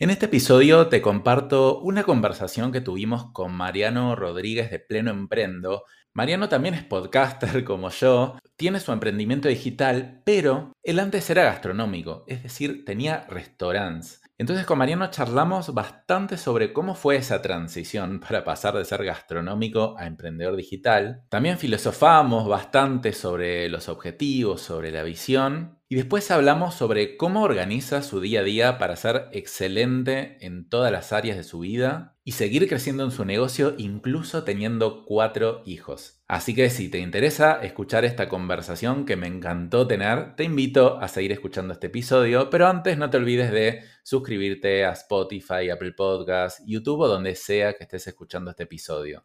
En este episodio te comparto una conversación que tuvimos con Mariano Rodríguez de Pleno Emprendo. Mariano también es podcaster como yo, tiene su emprendimiento digital, pero él antes era gastronómico, es decir, tenía restaurantes. Entonces con Mariano charlamos bastante sobre cómo fue esa transición para pasar de ser gastronómico a emprendedor digital. También filosofamos bastante sobre los objetivos, sobre la visión. Y después hablamos sobre cómo organiza su día a día para ser excelente en todas las áreas de su vida y seguir creciendo en su negocio incluso teniendo cuatro hijos. Así que si te interesa escuchar esta conversación que me encantó tener, te invito a seguir escuchando este episodio, pero antes no te olvides de suscribirte a Spotify, Apple Podcasts, YouTube o donde sea que estés escuchando este episodio.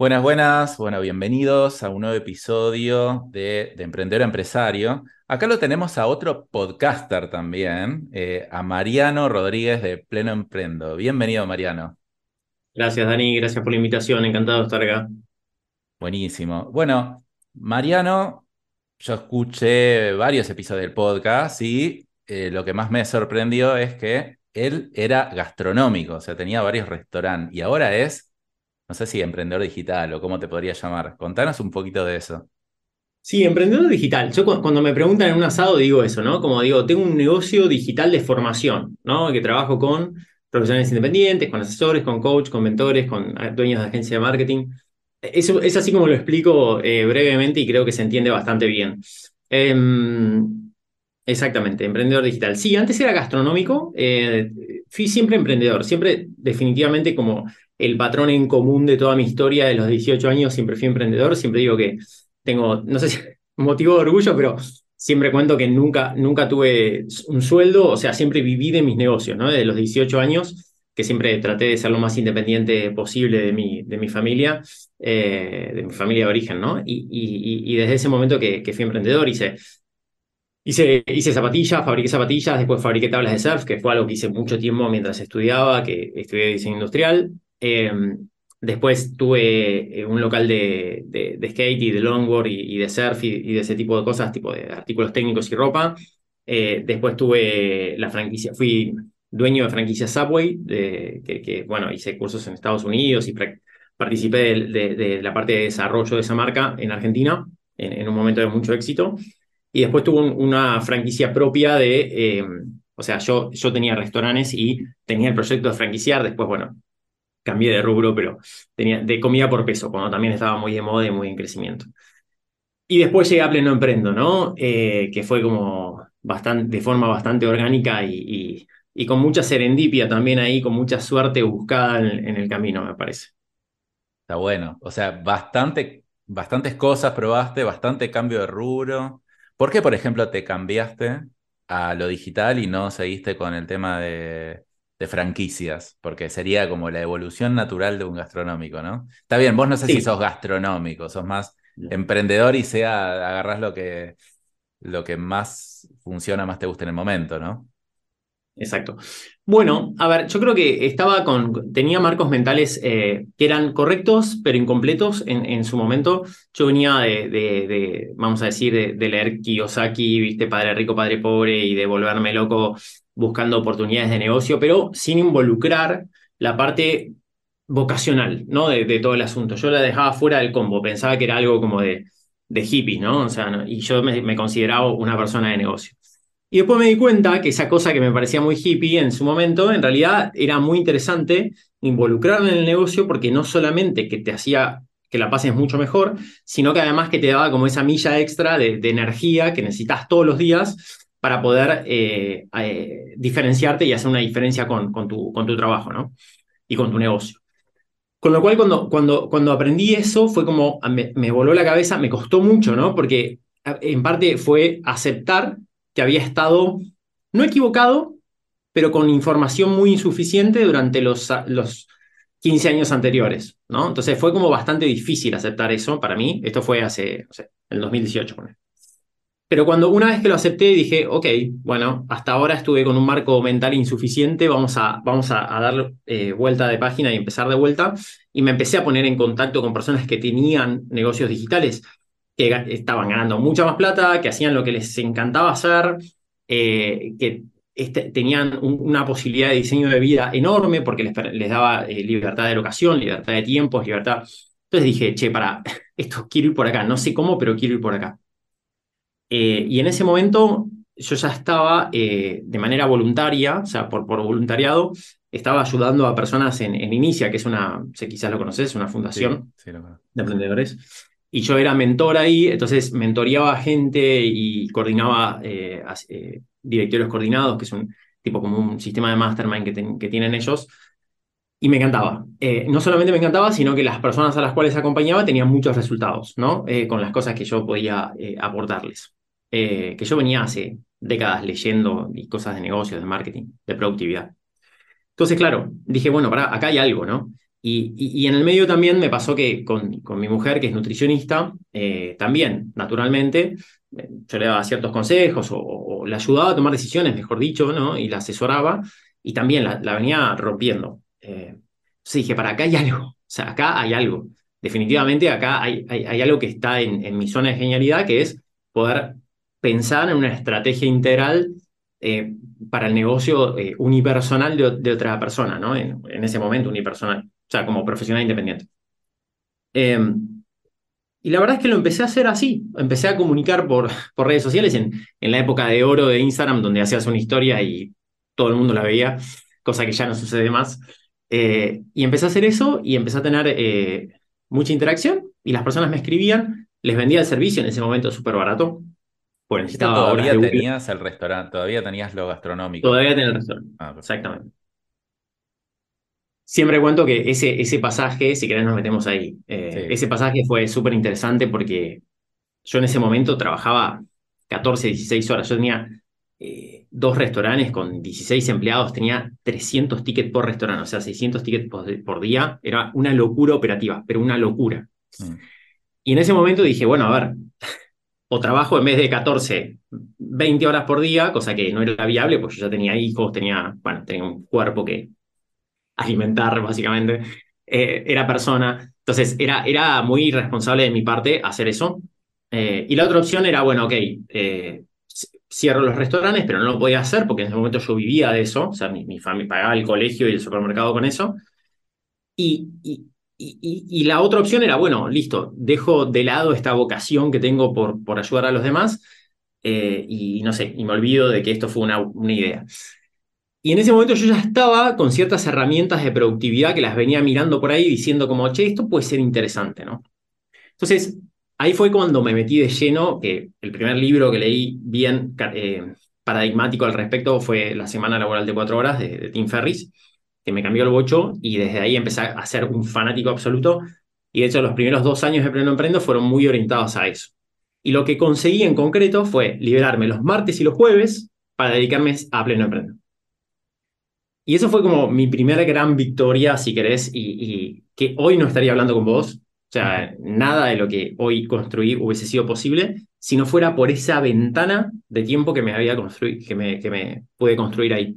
Buenas, buenas, bueno, bienvenidos a un nuevo episodio de, Emprendedor Empresario. Acá lo tenemos a otro podcaster también, eh, a Mariano Rodríguez de Pleno Emprendo. Bienvenido, Mariano. Gracias, Dani, gracias por la invitación, encantado de estar acá. Buenísimo. Bueno, Mariano, yo escuché varios episodios del podcast y eh, lo que más me sorprendió es que él era gastronómico, o sea, tenía varios restaurantes y ahora es no sé si emprendedor digital o cómo te podría llamar. Contanos un poquito de eso. Sí, emprendedor digital. Yo cuando me preguntan en un asado digo eso, ¿no? Como digo, tengo un negocio digital de formación, ¿no? Que trabajo con profesionales independientes, con asesores, con coach, con mentores, con dueños de agencia de marketing. Eso es así como lo explico eh, brevemente y creo que se entiende bastante bien. Em, exactamente, emprendedor digital. Sí, antes era gastronómico, eh, fui siempre emprendedor, siempre definitivamente como el patrón en común de toda mi historia de los 18 años, siempre fui emprendedor, siempre digo que tengo, no sé si motivo de orgullo, pero siempre cuento que nunca, nunca tuve un sueldo, o sea, siempre viví de mis negocios, ¿no? De los 18 años, que siempre traté de ser lo más independiente posible de mi, de mi familia, eh, de mi familia de origen, ¿no? Y, y, desde ese momento que, que fui emprendedor hice Hice, hice, zapatillas, fabriqué zapatillas, después fabriqué tablas de surf, que fue algo que hice mucho tiempo mientras estudiaba, que estudié diseño industrial. Em, después tuve eh, un local de, de, skate y de longboard y, de surf y, de ese tipo de cosas, tipo de artículos técnicos y ropa. Eh, después tuve la franquicia, fui dueño de franquicia Subway, de, que, bueno, hice cursos en Estados Unidos y participé de, la parte de desarrollo de esa marca en Argentina, en, un momento de mucho éxito. Y después tuve una franquicia propia de, em, o sea, yo, yo tenía restaurantes y tenía el proyecto de franquiciar, después, bueno, cambié de rubro, pero tenía de comida por peso, cuando también estaba muy de moda y muy en crecimiento. Y después llegué a Pleno Emprendo, ¿no? Eh, que fue como bastante, de forma bastante orgánica y, y, con mucha serendipia también ahí, con mucha suerte buscada en, el camino, me parece. Está bueno. O sea, bastante, bastantes cosas probaste, bastante cambio de rubro. ¿Por qué, por ejemplo, te cambiaste a lo digital y no seguiste con el tema de, de franquicias, porque sería como la evolución natural de un gastronómico, ¿no? Está bien, vos no sé si sos gastronómico, sos más emprendedor y sea, agarrás lo que, lo que más funciona, más te gusta en el momento, ¿no? Exacto. Bueno, a ver, yo creo que estaba con, tenía marcos mentales eh, que eran correctos, pero incompletos en, en su momento. Yo venía de, de, vamos a decir, de, de, leer Kiyosaki, viste, Padre Rico, Padre Pobre, y de volverme loco buscando oportunidades de negocio, pero sin involucrar la parte vocacional, ¿no? De, todo el asunto. Yo la dejaba fuera del combo, pensaba que era algo como de, de hippies, ¿no? O sea, y yo me, consideraba una persona de negocio. Y después me di cuenta que esa cosa que me parecía muy hippie en su momento, en realidad era muy interesante involucrarme en el negocio porque no solamente que te hacía que la pases mucho mejor, sino que además que te daba como esa milla extra de, de energía que necesitas todos los días para poder eh, eh, diferenciarte y hacer una diferencia con, con, tu, con tu trabajo ¿no? y con tu negocio. Con lo cual, cuando, cuando, cuando aprendí eso, fue como, me, me voló la cabeza, me costó mucho, ¿no? Porque en parte fue aceptar que había estado, no equivocado, pero con información muy insuficiente durante los, los 15 años anteriores, ¿no? Entonces fue como bastante difícil aceptar eso para mí. Esto fue hace, no sé, el 2018. Pero cuando una vez que lo acepté dije, ok, bueno, hasta ahora estuve con un marco mental insuficiente, vamos a, vamos a, dar eh, vuelta de página y empezar de vuelta. Y me empecé a poner en contacto con personas que tenían negocios digitales, que estaban ganando mucha más plata, que hacían lo que les encantaba hacer, eh, que este, tenían una posibilidad de diseño de vida enorme porque les, les daba eh, libertad de locación, libertad de tiempos, libertad. Entonces dije, che, para, esto quiero ir por acá, no sé cómo, pero quiero ir por acá. Eh, y en ese momento yo ya estaba eh, de manera voluntaria, o sea, por, por voluntariado, estaba ayudando a personas en, en, Inicia, que es una, sé, quizás lo conoces, una fundación de emprendedores. Y yo era mentor ahí, entonces mentoreaba a gente y coordinaba directorios coordinados, que es un tipo como un sistema de mastermind que, que tienen ellos. Y me encantaba. Eh, no solamente me encantaba, sino que las personas a las cuales acompañaba tenían muchos resultados, ¿no? Eh, con las cosas que yo podía eh, que yo venía hace décadas leyendo y cosas de negocios, de marketing, de productividad. Entonces, claro, dije, bueno, para, acá hay algo, ¿no? Y, y, en el medio también me pasó que con, con mi mujer, que es nutricionista, también, naturalmente, yo le daba ciertos consejos o, le ayudaba a tomar decisiones, mejor dicho, ¿no? Y la asesoraba y también la, venía rompiendo. Eh, entonces dije, para acá hay algo, o sea, acá hay algo. Definitivamente acá hay, hay, algo que está en, mi zona de genialidad, que es poder pensar en una estrategia integral eh, para el negocio eh, unipersonal de, otra persona, ¿no? En, en, ese momento unipersonal, o sea, como profesional independiente. Em, y la verdad es que lo empecé a hacer así. Empecé a comunicar por, por redes sociales en, en la época de oro de Instagram, donde hacías una historia y todo el mundo la veía, cosa que ya no sucede más. Eh, y empecé a hacer eso y empecé a tener eh, mucha interacción y las personas me escribían, les vendía el servicio en ese momento súper barato. Pues necesitaba todavía tenías el restaurante, todavía tenías lo gastronómico. Todavía tenía el restaurante. Ah, Exactamente siempre cuento que ese, ese pasaje, si querés nos metemos ahí, eh, ese pasaje fue súper interesante porque yo en ese momento trabajaba 14, 16 horas, yo tenía eh, dos restaurantes con 16 empleados, tenía 300 tickets por restaurante, o sea, 600 tickets por, día, era una locura operativa, pero una locura. Mm. Y en ese momento dije, bueno, a ver, o trabajo en vez de 14, 20 horas por día, cosa que no era viable, porque yo ya tenía hijos, tenía, bueno, tenía un cuerpo que alimentar, básicamente, eh, era persona. Entonces, era, era muy irresponsable de mi parte hacer eso. Eh, y la otra opción era, bueno, ok, eh, cierro los restaurantes, pero no lo podía hacer porque en ese momento yo vivía de eso, o sea, mi, mi familia pagaba el colegio y el supermercado con eso. Y, y, y, la otra opción era, bueno, listo, dejo de lado esta vocación que tengo por, por ayudar a los demás y no sé, y me olvido de que esto fue una, una idea. Y en ese momento yo ya estaba con ciertas herramientas de productividad que las venía mirando por ahí diciendo como, che, esto puede ser interesante, ¿no? Entonces, ahí fue cuando me metí de lleno, que el primer libro que leí bien eh, paradigmático al respecto fue La Semana Laboral de Cuatro Horas de, Tim Ferris, que me cambió el bocho y desde ahí empecé a ser un fanático absoluto. Y de hecho, los primeros dos años de Pleno Emprendo fueron muy orientados a eso. Y lo que conseguí en concreto fue liberarme los martes y los jueves para dedicarme a Pleno Emprendo. Y eso fue como mi primera gran victoria, si querés, y, que hoy no estaría hablando con vos. O sea, nada de lo que hoy construí hubiese sido posible si no fuera por esa ventana de tiempo que me había construido, que me, que me pude construir ahí.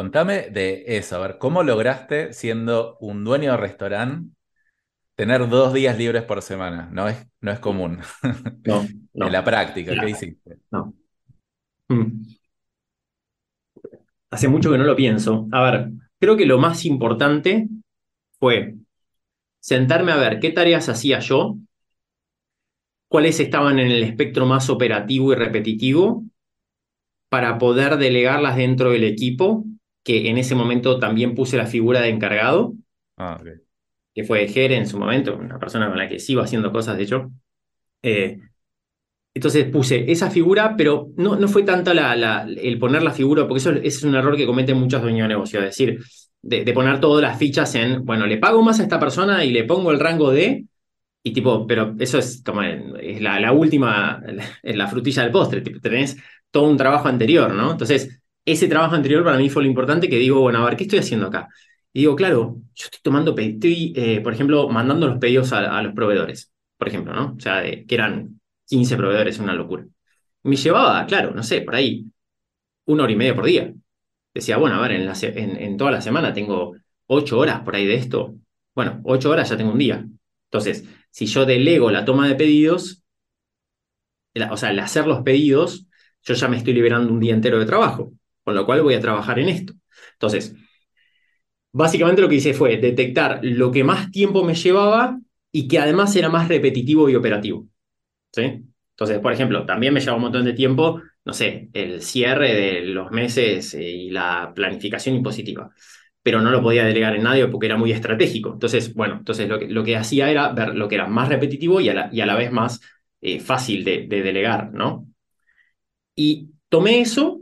Contame de eso, a ver, ¿cómo lograste, siendo un dueño de restaurante, tener dos días libres por semana? No es, no es común. No, no. en la práctica, ¿qué hiciste? No. Mm hace mucho que no lo pienso. A ver, creo que lo más importante fue sentarme a ver qué tareas hacía yo, cuáles estaban en el espectro más operativo y repetitivo, para poder delegarlas dentro del equipo, que en ese momento también puse la figura de encargado, ah, que fue Jere en su momento, una persona con la que sigo haciendo cosas, de hecho. Eh, entonces puse esa figura, pero no, no fue tanto la, el poner la figura, porque eso, es un error que cometen muchos dueños de negocio, es decir, de, poner todas las fichas en, bueno, le pago más a esta persona y le pongo el rango de, y tipo, pero eso es como es la, la última, la, la frutilla del postre, tipo, tenés todo un trabajo anterior, ¿no? Entonces, ese trabajo anterior para mí fue lo importante que digo, bueno, a ver, ¿qué estoy haciendo acá? Y digo, claro, yo estoy tomando, estoy, eh, por ejemplo, mandando los pedidos a, los proveedores, por ejemplo, ¿no? O sea, que eran 15 proveedores, una locura. Me llevaba, claro, no sé, por ahí, una hora y media por día. Decía, bueno, a ver, en, la, en, toda la semana tengo ocho horas por ahí de esto. Bueno, ocho horas ya tengo un día. Entonces, si yo delego la toma de pedidos, o sea, el hacer los pedidos, yo ya me estoy liberando un día entero de trabajo, con lo cual voy a trabajar en esto. Entonces, básicamente lo que hice fue detectar lo que más tiempo me llevaba y que además era más repetitivo y operativo. ¿Sí? Entonces, por ejemplo, también me lleva un montón de tiempo, no sé, el cierre de los meses eh, y la planificación impositiva, pero no lo podía delegar en nadie porque era muy estratégico. Entonces, bueno, entonces lo que, lo que hacía era ver lo que era más repetitivo y a la, y a la vez más eh, fácil de, de delegar, ¿no? Y tomé eso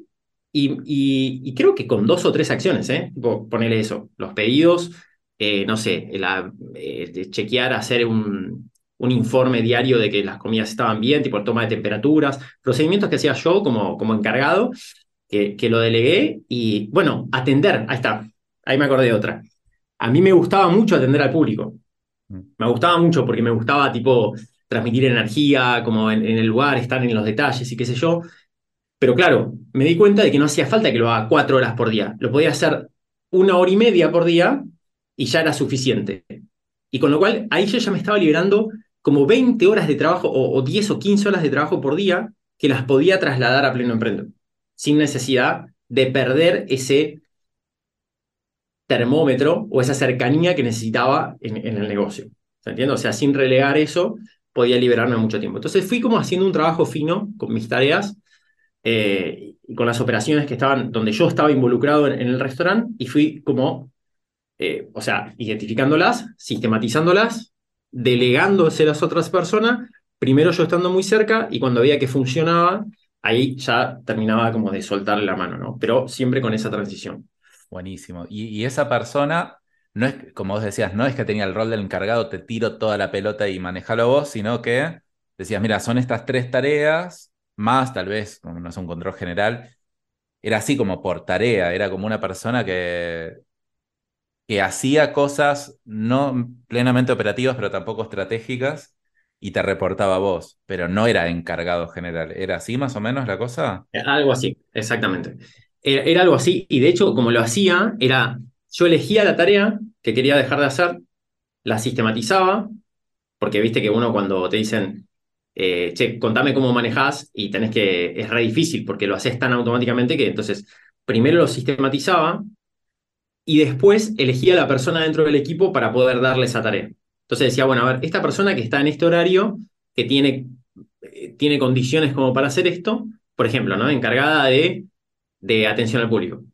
y, creo que con dos o tres acciones, ¿eh? Ponerle eso, los pedidos, eh, no sé, la, eh, chequear, hacer un, un, informe diario de que las comidas estaban bien, tipo toma de temperaturas, procedimientos que hacía yo como, como encargado, que, que lo delegué y, bueno, atender, ahí está, ahí me acordé de otra. A mí me gustaba mucho atender al público. Mm. Me gustaba mucho porque me gustaba, tipo, transmitir energía, como en, en el lugar, estar en los detalles y qué sé yo. Pero claro, me di cuenta de que no hacía falta que lo haga cuatro horas por día. Lo podía hacer una hora y media por día y ya era suficiente. Y con lo cual ahí yo ya me estaba liberando como 20 horas de trabajo o, 10 o 15 horas de trabajo por día que las podía trasladar a pleno emprendo, sin necesidad de perder ese termómetro o esa cercanía que necesitaba en, el negocio. ¿Se entiende? O sea, sin relegar eso, podía liberarme mucho tiempo. Entonces fui como haciendo un trabajo fino con mis tareas eh, con las operaciones que estaban, donde yo estaba involucrado en, el restaurante y fui como, eh, o sea, identificándolas, sistematizándolas, delegándose a las otras personas, primero yo estando muy cerca y cuando veía que funcionaba, ahí ya terminaba como de soltarle la mano, ¿no? Pero siempre con esa transición. Buenísimo. Y, esa persona, no es, como vos decías, no es que tenía el rol del encargado, te tiro toda la pelota y manejalo vos, sino que decías, mira, son estas tres tareas, más, tal vez, no es un control general, era así como por tarea, era como una persona que, que hacía cosas no plenamente operativas, pero tampoco estratégicas, y te reportaba a vos, pero no era encargado general. ¿Era así más o menos la cosa? Algo así, exactamente. Era, era algo así, y de hecho, como lo hacía, era, yo elegía la tarea que quería dejar de hacer, la sistematizaba, porque viste que uno cuando te dicen, eh, che, contame cómo manejás y tenés que, es re difícil porque lo haces tan automáticamente que entonces primero lo sistematizaba y después elegía a la persona dentro del equipo para poder darle esa tarea. Entonces decía, bueno, a ver, esta persona que está en este horario, que tiene, eh, tiene condiciones como para hacer esto, por ejemplo, ¿no? Encargada de, de atención al público. O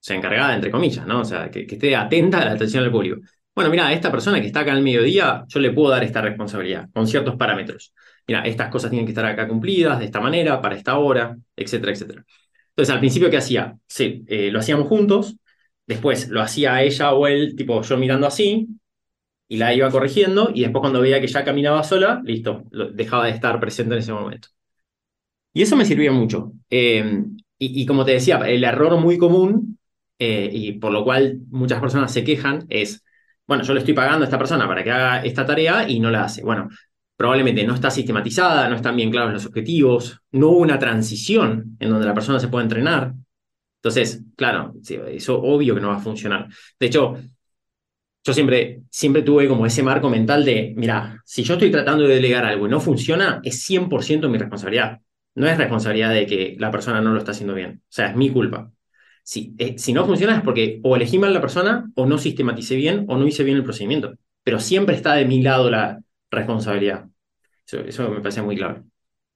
sea, encargada entre comillas, ¿no? O sea, que, que esté atenta a la atención al público. Bueno, mira, a esta persona que está acá al mediodía, yo le puedo dar esta responsabilidad con ciertos parámetros mira, estas cosas tienen que estar acá cumplidas de esta manera, para esta hora, etcétera, etcétera. Entonces, al principio, ¿qué hacía? Sí, eh, lo hacíamos juntos, después lo hacía ella o él, tipo yo mirando así, y la iba corrigiendo, y después cuando veía que ya caminaba sola, listo, dejaba de estar presente en ese momento. Y eso me sirvió mucho. Eh, y, como te decía, el error muy común, eh, y por lo cual muchas personas se quejan, es, bueno, yo le estoy pagando a esta persona para que haga esta tarea y no la hace. Bueno, probablemente no está sistematizada, no están bien claros los objetivos, no hubo una transición en donde la persona se pueda entrenar. Entonces, claro, eso obvio que no va a funcionar. De hecho, yo siempre, siempre tuve como ese marco mental de, mira, si yo estoy tratando de delegar algo y no funciona, es 100% mi responsabilidad. No es responsabilidad de que la persona no lo está haciendo bien. O sea, es mi culpa. Si, eh, si no funciona es porque o elegí mal la persona, o no sistematicé bien, o no hice bien el procedimiento. Pero siempre está de mi lado la, responsabilidad. Eso, me parece muy claro.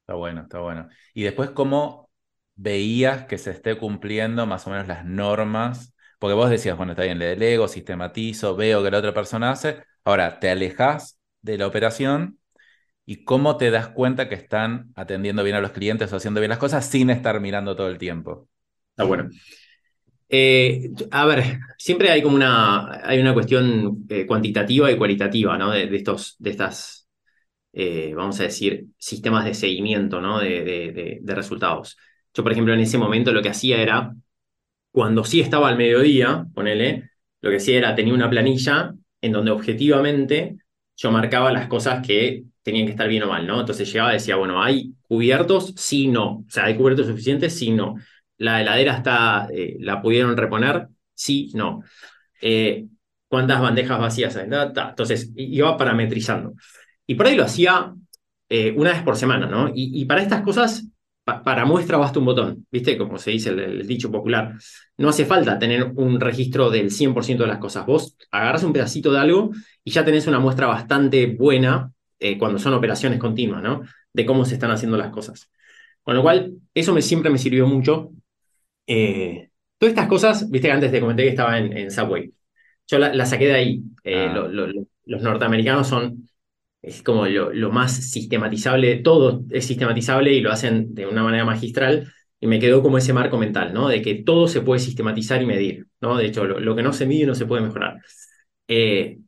Está bueno, está bueno. Y después, ¿cómo veías que se esté cumpliendo más o menos las normas? Porque vos decías, bueno, está bien, le delego, sistematizo, veo que la otra persona hace. Ahora, te alejas de la operación y cómo te das cuenta que están atendiendo bien a los clientes o haciendo bien las cosas sin estar mirando todo el tiempo. Está bueno. Eh, a ver, siempre hay como una, hay una cuestión eh, cuantitativa y cualitativa, ¿no? De, estos, de estas, eh, vamos a decir, sistemas de seguimiento, ¿no? De, de, resultados. Yo, por ejemplo, en ese momento lo que hacía era, cuando sí estaba al mediodía, ponele, lo que hacía era, tenía una planilla en donde objetivamente yo marcaba las cosas que tenían que estar bien o mal, ¿no? Entonces llegaba y decía, bueno, ¿hay cubiertos? Sí, no. O sea, ¿hay cubiertos suficientes? Sí, no. ¿La heladera está, eh, la pudieron reponer? Sí, no. Eh, ¿Cuántas bandejas vacías hay? Entonces, iba parametrizando. Y por ahí lo hacía eh, una vez por semana, ¿no? Y, para estas cosas, para muestra basta un botón, ¿viste? Como se dice el, dicho popular. No hace falta tener un registro del 100% de las cosas. Vos agarras un pedacito de algo y ya tenés una muestra bastante buena cuando son operaciones continuas, ¿no? De cómo se están haciendo las cosas. Con lo cual, eso me, siempre me sirvió mucho. Eh, todas estas cosas, viste que antes te comenté que estaba en, Subway. Yo la, saqué de ahí. Ah. los norteamericanos son es como lo, más sistematizable, todo es sistematizable y lo hacen de una manera magistral. Y me quedó como ese marco mental, ¿no? De que todo se puede sistematizar y medir, ¿no? De hecho, lo, que no se mide no se puede mejorar. Eh,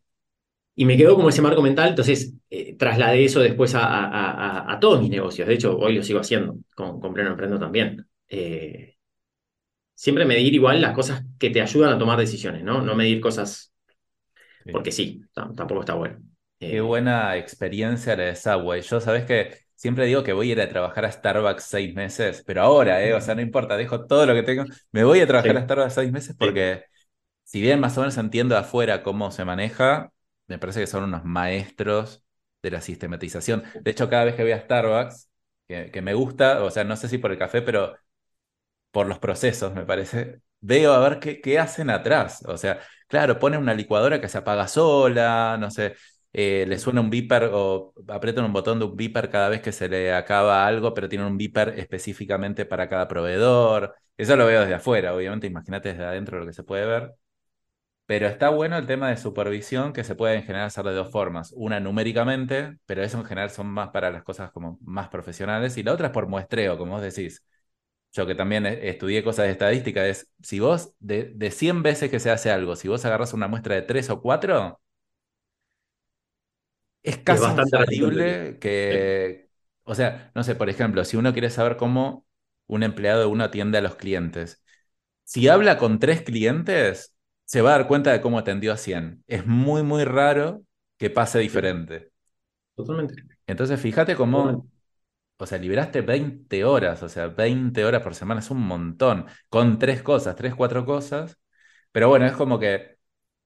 y me quedó como ese marco mental, entonces eh, trasladé eso después a, todos mis negocios. De hecho, hoy lo sigo haciendo con, con Pleno Emprendo también. Eh, siempre medir igual las cosas que te ayudan a tomar decisiones, ¿no? No medir cosas porque sí, tampoco está bueno. Qué eh, buena experiencia la de Subway. Yo, sabes que siempre digo que voy a ir a trabajar a Starbucks seis meses, pero ahora, ¿eh? O sea, no importa, dejo todo lo que tengo. Me voy a trabajar a Starbucks seis meses porque, si bien más o menos entiendo afuera cómo se maneja, me parece que son unos maestros de la sistematización. De hecho, cada vez que voy a Starbucks, que, que me gusta, o sea, no sé si por el café, pero por los procesos, me parece, veo a ver qué, hacen atrás. O sea, claro, ponen una licuadora que se apaga sola, no sé, eh, le suena un beeper o aprietan un botón de un beeper cada vez que se le acaba algo, pero tienen un beeper específicamente para cada proveedor. Eso lo veo desde afuera, obviamente, imagínate desde adentro lo que se puede ver. Pero está bueno el tema de supervisión que se puede en general hacer de dos formas. Una numéricamente, pero eso en general son más para las cosas como más profesionales. Y la otra es por muestreo, como vos decís. Yo que también estudié cosas de estadística, es si vos de, de 100 veces que se hace algo, si vos agarras una muestra de 3 o 4, es casi bastante que, o sea, no sé, por ejemplo, si uno quiere saber cómo un empleado de uno atiende a los clientes, si habla con tres clientes, se va a dar cuenta de cómo atendió a 100. Es muy, muy raro que pase diferente. Totalmente. Entonces, fíjate cómo, o sea, liberaste 20 horas, o sea, 20 horas por semana es un montón, con tres cosas, tres, cuatro cosas. Pero bueno, es como que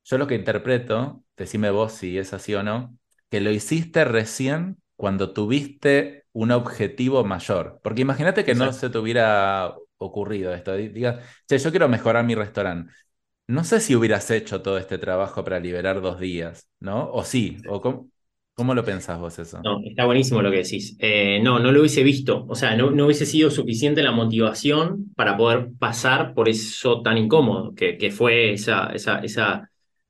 yo lo que interpreto, decime vos si es así o no, que lo hiciste recién cuando tuviste un objetivo mayor. Porque imagínate que no se te hubiera ocurrido esto. Digas, che, yo quiero mejorar mi restaurante. No sé si hubieras hecho todo este trabajo para liberar dos días, ¿no? O sí, o cómo, lo pensás vos eso? No, está buenísimo lo que decís. Eh, no, no lo hubiese visto. O sea, no, no, hubiese sido suficiente la motivación para poder pasar por eso tan incómodo que, que fue esa, esa, esa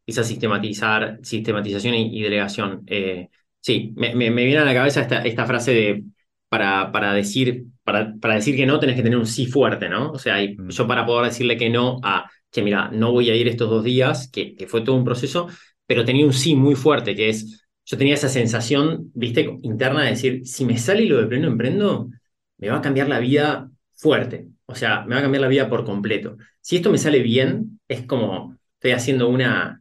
esa sistematizar, sistematización y, delegación. Eh, sí, me, viene a la cabeza esta, esta frase de para, para, decir, para, para, decir que no tenés que tener un sí fuerte, ¿no? O sea, mm. yo para poder decirle que no a, que mira, no voy a ir estos dos días, que, que fue todo un proceso, pero tenía un sí muy fuerte, que es, yo tenía esa sensación, viste, interna de decir, si me sale lo de pleno emprendo, me va a cambiar la vida fuerte. O sea, me va a cambiar la vida por completo. Si esto me sale bien, es como estoy haciendo una,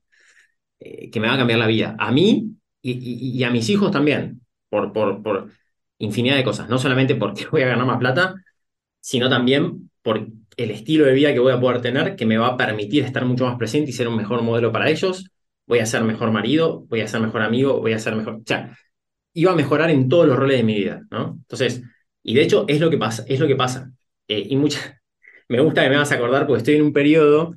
eh, que me va a cambiar la vida. A mí y, a mis hijos también, por, por, por, infinidad de cosas. No solamente porque voy a ganar más plata, sino también por el estilo de vida que voy a poder tener, que me va a permitir estar mucho más presente y ser un mejor modelo para ellos. Voy a ser mejor marido, voy a ser mejor amigo, voy a ser mejor... O sea, iba a mejorar en todos los roles de mi vida, ¿no? Entonces, y de hecho es lo que pasa, es lo que pasa. Eh, y mucha, me gusta que me vas a acordar porque estoy en un periodo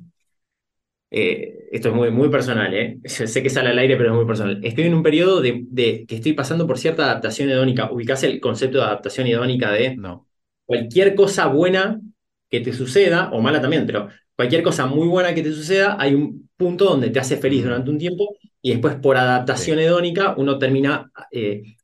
eh, esto es muy, muy personal, ¿eh? sé que sale al aire, pero es muy personal. Estoy en un periodo de, que estoy pasando por cierta adaptación hedónica. ¿Ubicás el concepto de adaptación hedónica de no. cualquier cosa buena que te suceda, o mala también, pero cualquier cosa muy buena que te suceda, hay un punto donde te hace feliz durante un tiempo y después por adaptación hedónica uno termina, eh,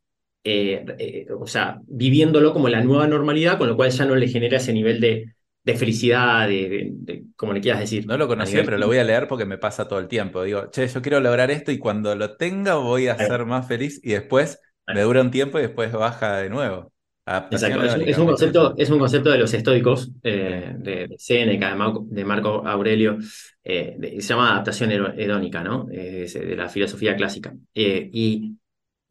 eh, o sea, viviéndolo como la nueva normalidad, con lo cual ya no le genera ese nivel de de felicidad, de, como le quieras decir. No lo conocía, pero lo voy a leer porque me pasa todo el tiempo. Digo, che, yo quiero lograr esto y cuando lo tenga voy a ser más feliz y después me dura un tiempo y después baja de nuevo. Exacto, es, un concepto, es un concepto de los estoicos, eh, de, Seneca, de Marco, Aurelio, eh, se llama adaptación hedónica, ¿no? de la filosofía clásica. Y,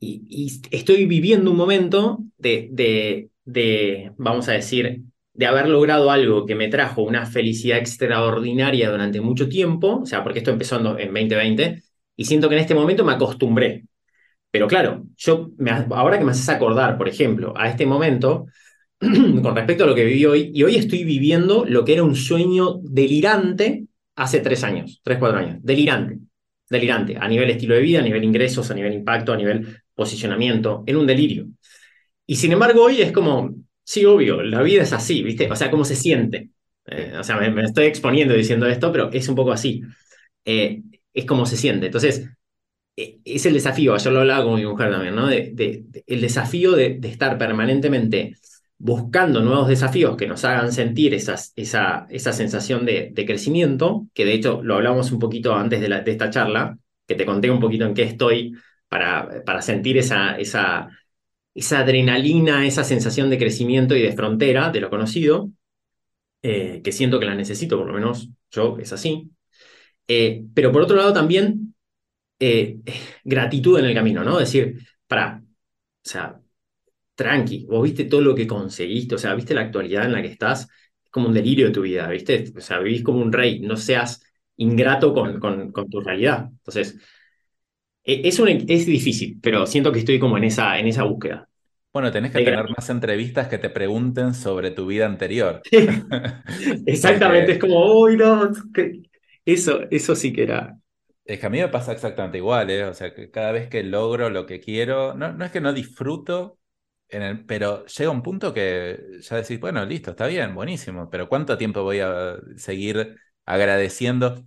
y, estoy viviendo un momento de, de, de, vamos a decir, de haber logrado algo que me trajo una felicidad extraordinaria durante mucho tiempo, o sea, porque esto empezó en 2020, y siento que en este momento me acostumbré. Pero claro, yo ahora que me haces acordar, por ejemplo, a este momento, con respecto a lo que viví hoy, y hoy estoy viviendo lo que era un sueño delirante hace tres años, tres, cuatro años, delirante, delirante, a nivel estilo de vida, a nivel ingresos, a nivel impacto, a nivel posicionamiento, en un delirio. Y sin embargo, hoy es como, Sí, obvio, la vida es así, ¿viste? O sea, cómo se siente. Eh, o sea, me, estoy exponiendo diciendo esto, pero es un poco así. Eh, es como se siente. Entonces, es el desafío, yo lo hablaba con mi mujer también, ¿no? De, el desafío de, estar permanentemente buscando nuevos desafíos que nos hagan sentir esa, esa sensación de, crecimiento, que de hecho lo hablamos un poquito antes de, la, de esta charla, que te conté un poquito en qué estoy para, para sentir esa, esa, esa adrenalina, esa sensación de crecimiento y de frontera de lo conocido, eh, que siento que la necesito, por lo menos yo es así. Eh, pero por otro lado también eh, gratitud en el camino, ¿no? Decir, para, o sea, tranqui, vos viste todo lo que conseguiste, o sea, viste la actualidad en la que estás, es como un delirio de tu vida, ¿viste? O sea, vivís como un rey, no seas ingrato con, con, con tu realidad. Entonces, e, es, es difícil, pero siento que estoy como en esa, en esa búsqueda. Bueno, tenés que tener más entrevistas que te pregunten sobre tu vida anterior. Exactamente, es como, uy, no, eso, eso sí que era. Es que a mí me pasa exactamente igual, ¿eh? O sea, que cada vez que logro lo que quiero, no, no es que no disfruto, pero llega un punto que ya decís, bueno, listo, está bien, buenísimo, pero ¿cuánto tiempo voy a seguir agradeciendo?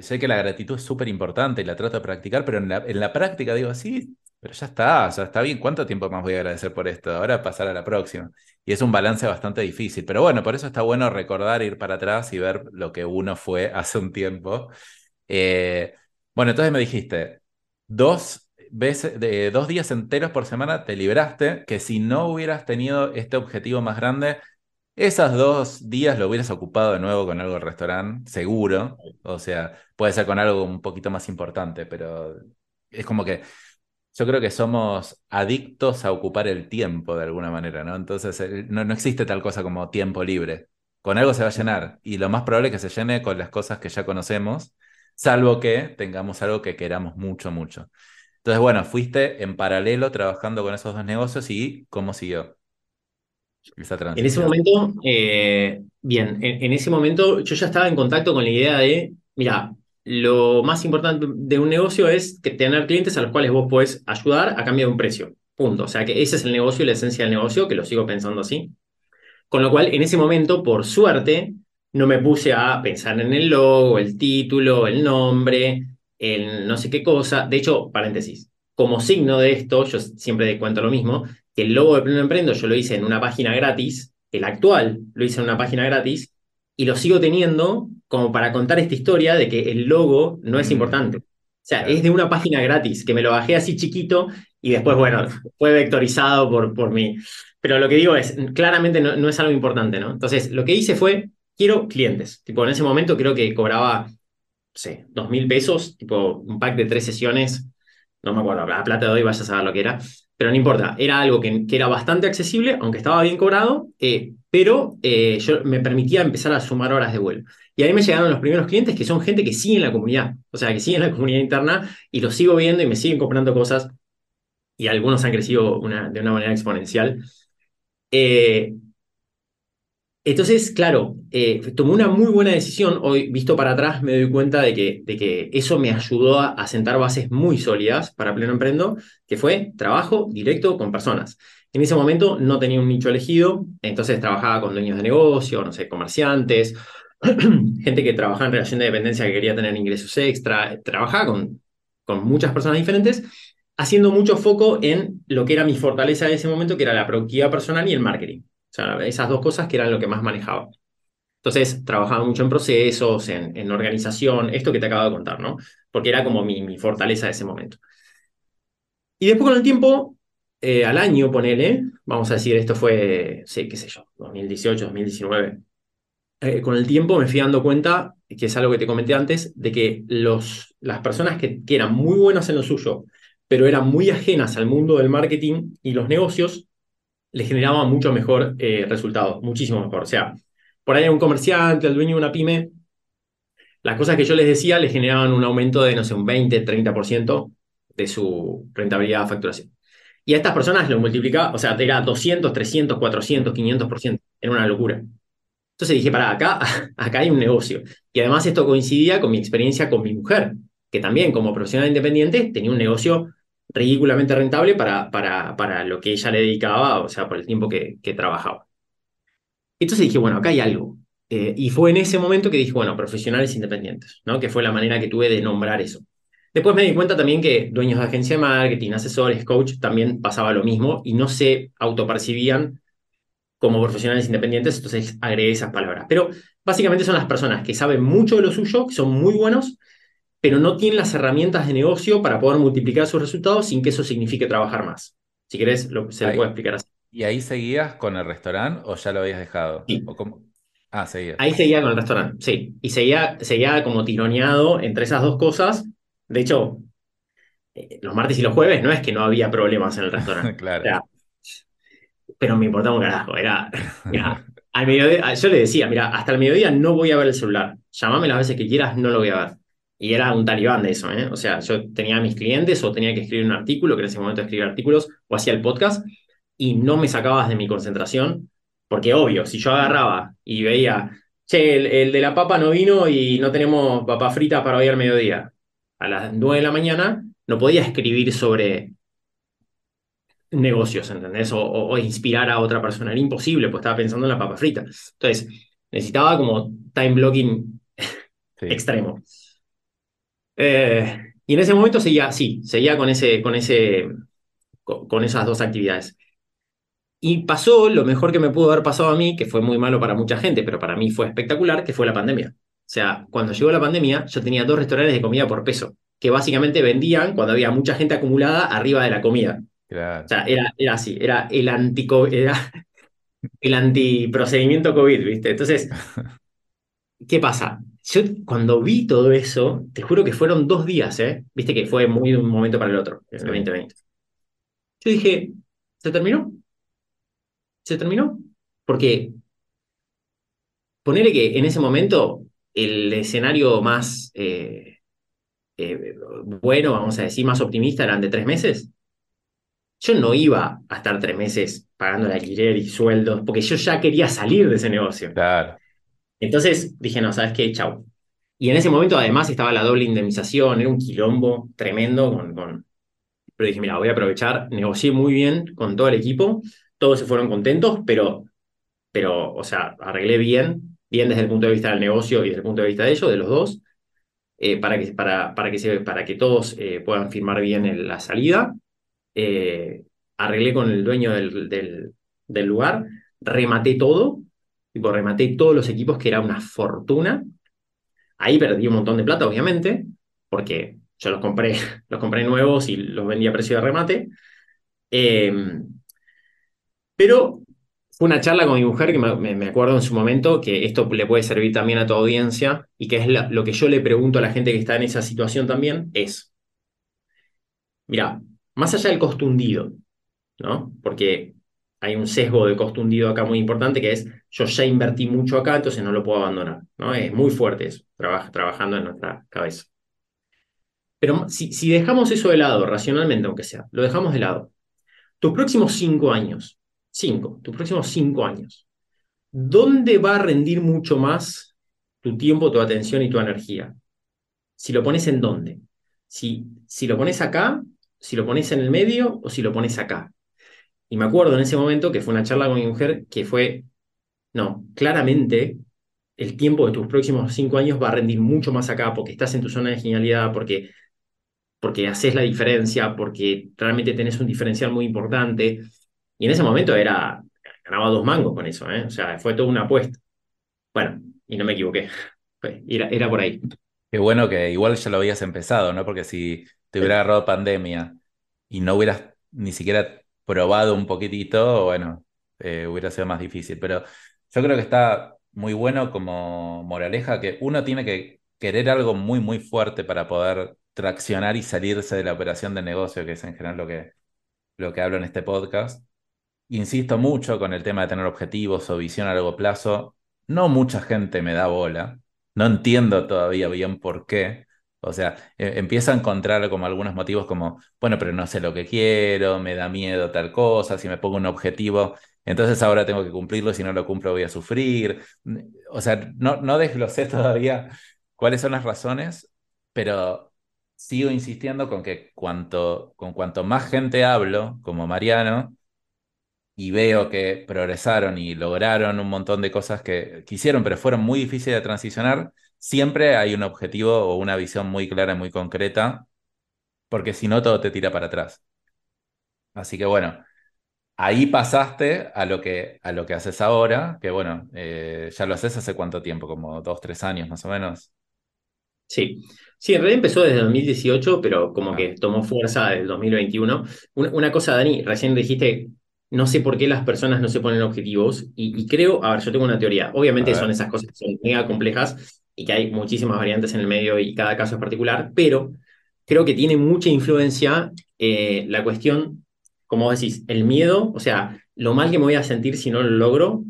sé que la gratitud es súper importante y la trato de practicar, pero en la, práctica digo, sí, pero ya está, ya está bien, ¿cuánto tiempo más voy a agradecer por esto? Ahora pasar a la próxima. Y es un balance bastante difícil, pero bueno, por eso está bueno recordar, ir para atrás y ver lo que uno fue hace un tiempo. Eh, bueno, entonces me dijiste, dos veces, de, dos días enteros por semana te libraste, que si no hubieras tenido este objetivo más grande, esas dos días lo hubieras ocupado de nuevo con algo del restaurante, seguro. O sea, puede ser con algo un poquito más importante, pero es como que yo creo que somos adictos a ocupar el tiempo de alguna manera, ¿no? Entonces, no, no existe tal cosa como tiempo libre. Con algo se va a llenar y lo más probable es que se llene con las cosas que ya conocemos, salvo que tengamos algo que queramos mucho, mucho. Entonces, bueno, fuiste en paralelo trabajando con esos dos negocios y ¿cómo siguió? En ese momento, eh, bien, en, ese momento yo ya estaba en contacto con la idea de, mira, lo más importante de un negocio es que tener clientes a los cuales vos podés ayudar a cambio de un precio. Punto. O sea que ese es el negocio y la esencia del negocio, que lo sigo pensando así. Con lo cual, en ese momento, por suerte, no me puse a pensar en el logo, el título, el nombre, el no sé qué cosa. De hecho, paréntesis, como signo de esto, yo siempre cuento lo mismo, que el logo de Pleno Emprendo yo lo hice en una página gratis, el actual lo hice en una página gratis, y lo sigo teniendo como para contar esta historia de que el logo no es mm. importante. O sea, es de una página gratis, que me lo bajé así chiquito y después, bueno, fue vectorizado por, por mí. Pero lo que digo es, claramente no, no es algo importante, ¿no? Entonces, lo que hice fue, quiero clientes. Tipo, en ese momento creo que cobraba, no sé, dos mil pesos, tipo un pack de tres sesiones, no me acuerdo, la plata de hoy vaya a saber lo que era, pero no importa, era algo que, era bastante accesible, aunque estaba bien cobrado, eh, pero eh, yo me permitía empezar a sumar horas de vuelo. Y ahí me llegaron los primeros clientes que son gente que sigue en la comunidad, o sea, que sigue en la comunidad interna y los sigo viendo y me siguen comprando cosas y algunos han crecido de una manera exponencial. Eh, entonces, claro, eh, tomé una muy buena decisión. Hoy, visto para atrás, me doy cuenta de que, de eso me ayudó a, sentar bases muy sólidas para Pleno Emprendo, que fue trabajo directo con personas. En ese momento no tenía un nicho elegido, entonces trabajaba con dueños de negocio, no sé, comerciantes, gente que trabajaba en relación de dependencia que quería tener ingresos extra, trabajaba con, muchas personas diferentes, haciendo mucho foco en lo que era mi fortaleza en ese momento, que era la productividad personal y el marketing sea, esas dos cosas que eran lo que más manejaba. Entonces, trabajaba mucho en procesos, en, organización, esto que te acabo de contar, ¿no? Porque era como mi, mi fortaleza de ese momento. Y después con el tiempo eh, al año, ponele, vamos a decir, esto fue, sí, qué sé yo, 2018, 2019. Eh, con el tiempo me fui dando cuenta, que es algo que te comenté antes, de que los, las personas que, que eran muy buenas en lo suyo, pero eran muy ajenas al mundo del marketing y los negocios, les generaban mucho mejor eh, resultado, muchísimo mejor. O sea, por ahí un comerciante, el dueño de una pyme, las cosas que yo les decía les generaban un aumento de, no sé, un 20, 30% de su rentabilidad de facturación. Y a estas personas lo multiplicaba, o sea, era 200, 300, 400, 500%. Era una locura. Entonces dije, para, acá, acá hay un negocio. Y además esto coincidía con mi experiencia con mi mujer, que también como profesional independiente tenía un negocio ridículamente rentable para, para, para lo que ella le dedicaba, o sea, por el tiempo que, que trabajaba. Entonces dije, bueno, acá hay algo. Eh, y fue en ese momento que dije, bueno, profesionales independientes, ¿no? Que fue la manera que tuve de nombrar eso. Después me di cuenta también que dueños de agencia de marketing, asesores, coach, también pasaba lo mismo y no se autopercibían como profesionales independientes, entonces agregué esas palabras. Pero básicamente son las personas que saben mucho de lo suyo, que son muy buenos, pero no tienen las herramientas de negocio para poder multiplicar sus resultados sin que eso signifique trabajar más. Si querés, lo, se lo puedo explicar así. ¿Y ahí seguías con el restaurante o ya lo habías dejado? Sí. Ah, seguías. Ahí seguía con el restaurante, sí. Y seguía, seguía como tironeado entre esas dos cosas. De hecho, eh, los martes y los jueves no es que no había problemas en el restaurante. claro. pero me importaba un carajo. Era, al mediodía, yo le decía, mira, hasta el mediodía no voy a ver el celular. Llámame las veces que quieras, no lo voy a ver. Y era un talibán de eso, ¿eh? O sea, yo tenía a mis clientes o tenía que escribir un artículo, que en ese momento escribía artículos, o hacía el podcast, y no me sacabas de mi concentración, porque obvio, si yo agarraba y veía, che, el, de la papa no vino y no tenemos papa frita para hoy al mediodía, a las 9 de la mañana, no podía escribir sobre negocios, ¿entendés? O, inspirar a otra persona. Era imposible, pues estaba pensando en la papa frita. Entonces, necesitaba como time blocking extremo. Eh, y en ese momento seguía, sí, seguía con, ese, con, ese, con, esas dos actividades. Y pasó lo mejor que me pudo haber pasado a mí, que fue muy malo para mucha gente, pero para mí fue espectacular, que fue la pandemia. O sea, cuando llegó la pandemia, yo tenía dos restaurantes de comida por peso, que básicamente vendían cuando había mucha gente acumulada arriba de la comida. O sea, era, era así, era el anti era el antiprocedimiento COVID, ¿viste? Entonces, ¿qué pasa? Yo cuando vi todo eso, te juro que fueron dos días, ¿eh? Viste que fue muy de un momento para el otro, el 2020. Yo dije, ¿se terminó? ¿Se terminó? Porque ponerle que en ese momento el escenario más eh, eh, bueno, vamos a decir, más optimista eran de tres meses. Yo no iba a estar tres meses pagando el alquiler y sueldos, porque yo ya quería salir de ese negocio. Claro. Entonces dije, no, ¿sabes qué? Chau. Y en ese momento además estaba la doble indemnización, era un quilombo tremendo. Pero dije, mira, voy a aprovechar, negocié muy bien con todo el equipo, todos se fueron contentos, pero, pero o sea, arreglé bien, bien desde el punto de vista del negocio y desde el punto de vista de ellos, de los dos, eh, para, que, para, para, que para que todos eh, puedan firmar bien la salida. Eh, arreglé con el dueño del, del lugar, rematé todo, Tipo, rematé todos los equipos, que era una fortuna. Ahí perdí un montón de plata, obviamente, porque yo los compré, los compré nuevos y los vendí a precio de remate. Em, pero fue una charla con mi mujer que me, acuerdo en su momento que esto le puede servir también a tu audiencia y que es lo que yo le pregunto a la gente que está en esa situación también es, mira, más allá del costo hundido, ¿no? Porque hay un sesgo de costo hundido acá muy importante que es yo ya invertí mucho acá, entonces no lo puedo abandonar. ¿no? Es muy fuerte eso, trabajando en nuestra cabeza. Pero si, si dejamos eso de lado, racionalmente aunque sea, lo dejamos de lado, tus próximos cinco años, cinco, tus próximos cinco años, ¿dónde va a rendir mucho más tu tiempo, tu atención y tu energía? Si lo pones en dónde. Si, si lo pones acá, si lo pones en el medio o si lo pones acá. Y me acuerdo en ese momento que fue una charla con mi mujer que fue, no, claramente el tiempo de tus próximos cinco años va a rendir mucho más acá porque estás en tu zona de genialidad, porque, porque haces la diferencia, porque realmente tenés un diferencial muy importante. Y en ese momento era, ganaba dos mangos con eso, ¿eh? o sea, fue toda una apuesta. Bueno, y no me equivoqué, era, era por ahí. Qué bueno que igual ya lo habías empezado, ¿no? Porque si te hubiera agarrado pandemia y no hubieras ni siquiera probado un poquitito, bueno, eh, hubiera sido más difícil. Pero yo creo que está muy bueno como moraleja que uno tiene que querer algo muy, muy fuerte para poder traccionar y salirse de la operación de negocio, que es en general lo que, lo que hablo en este podcast. Insisto mucho con el tema de tener objetivos o visión a largo plazo. No mucha gente me da bola. No entiendo todavía bien por qué. O sea, e, empiezo a encontrar como algunos motivos como, bueno, pero no sé lo que quiero, me da miedo tal cosa, si me pongo un objetivo, entonces ahora tengo que cumplirlo, si no lo cumplo voy a sufrir. O sea, no, no desglosé todavía cuáles son las razones, pero sigo insistiendo con que cuanto, con cuanto más gente hablo, como Mariano, y veo que progresaron y lograron un montón de cosas que quisieron, pero fueron muy difíciles de transicionar, siempre hay un objetivo o una visión muy clara y muy concreta, porque si no, todo te tira para atrás. Así que bueno, ahí pasaste a lo que, a lo que haces ahora, que bueno, eh, ya lo haces hace cuánto tiempo, como dos, tres años más o menos. Sí, sí, en realidad empezó desde 2018, pero como que tomó fuerza desde 2021. Una, cosa, Dani, recién dijiste, no sé por qué las personas no se ponen objetivos, y, creo, a ver, yo tengo una teoría, obviamente son esas cosas que son mega complejas y que hay muchísimas variantes en el medio y cada caso es particular, pero creo que tiene mucha influencia eh, la cuestión, como decís, el miedo, o sea, lo mal que me voy a sentir si no lo logro,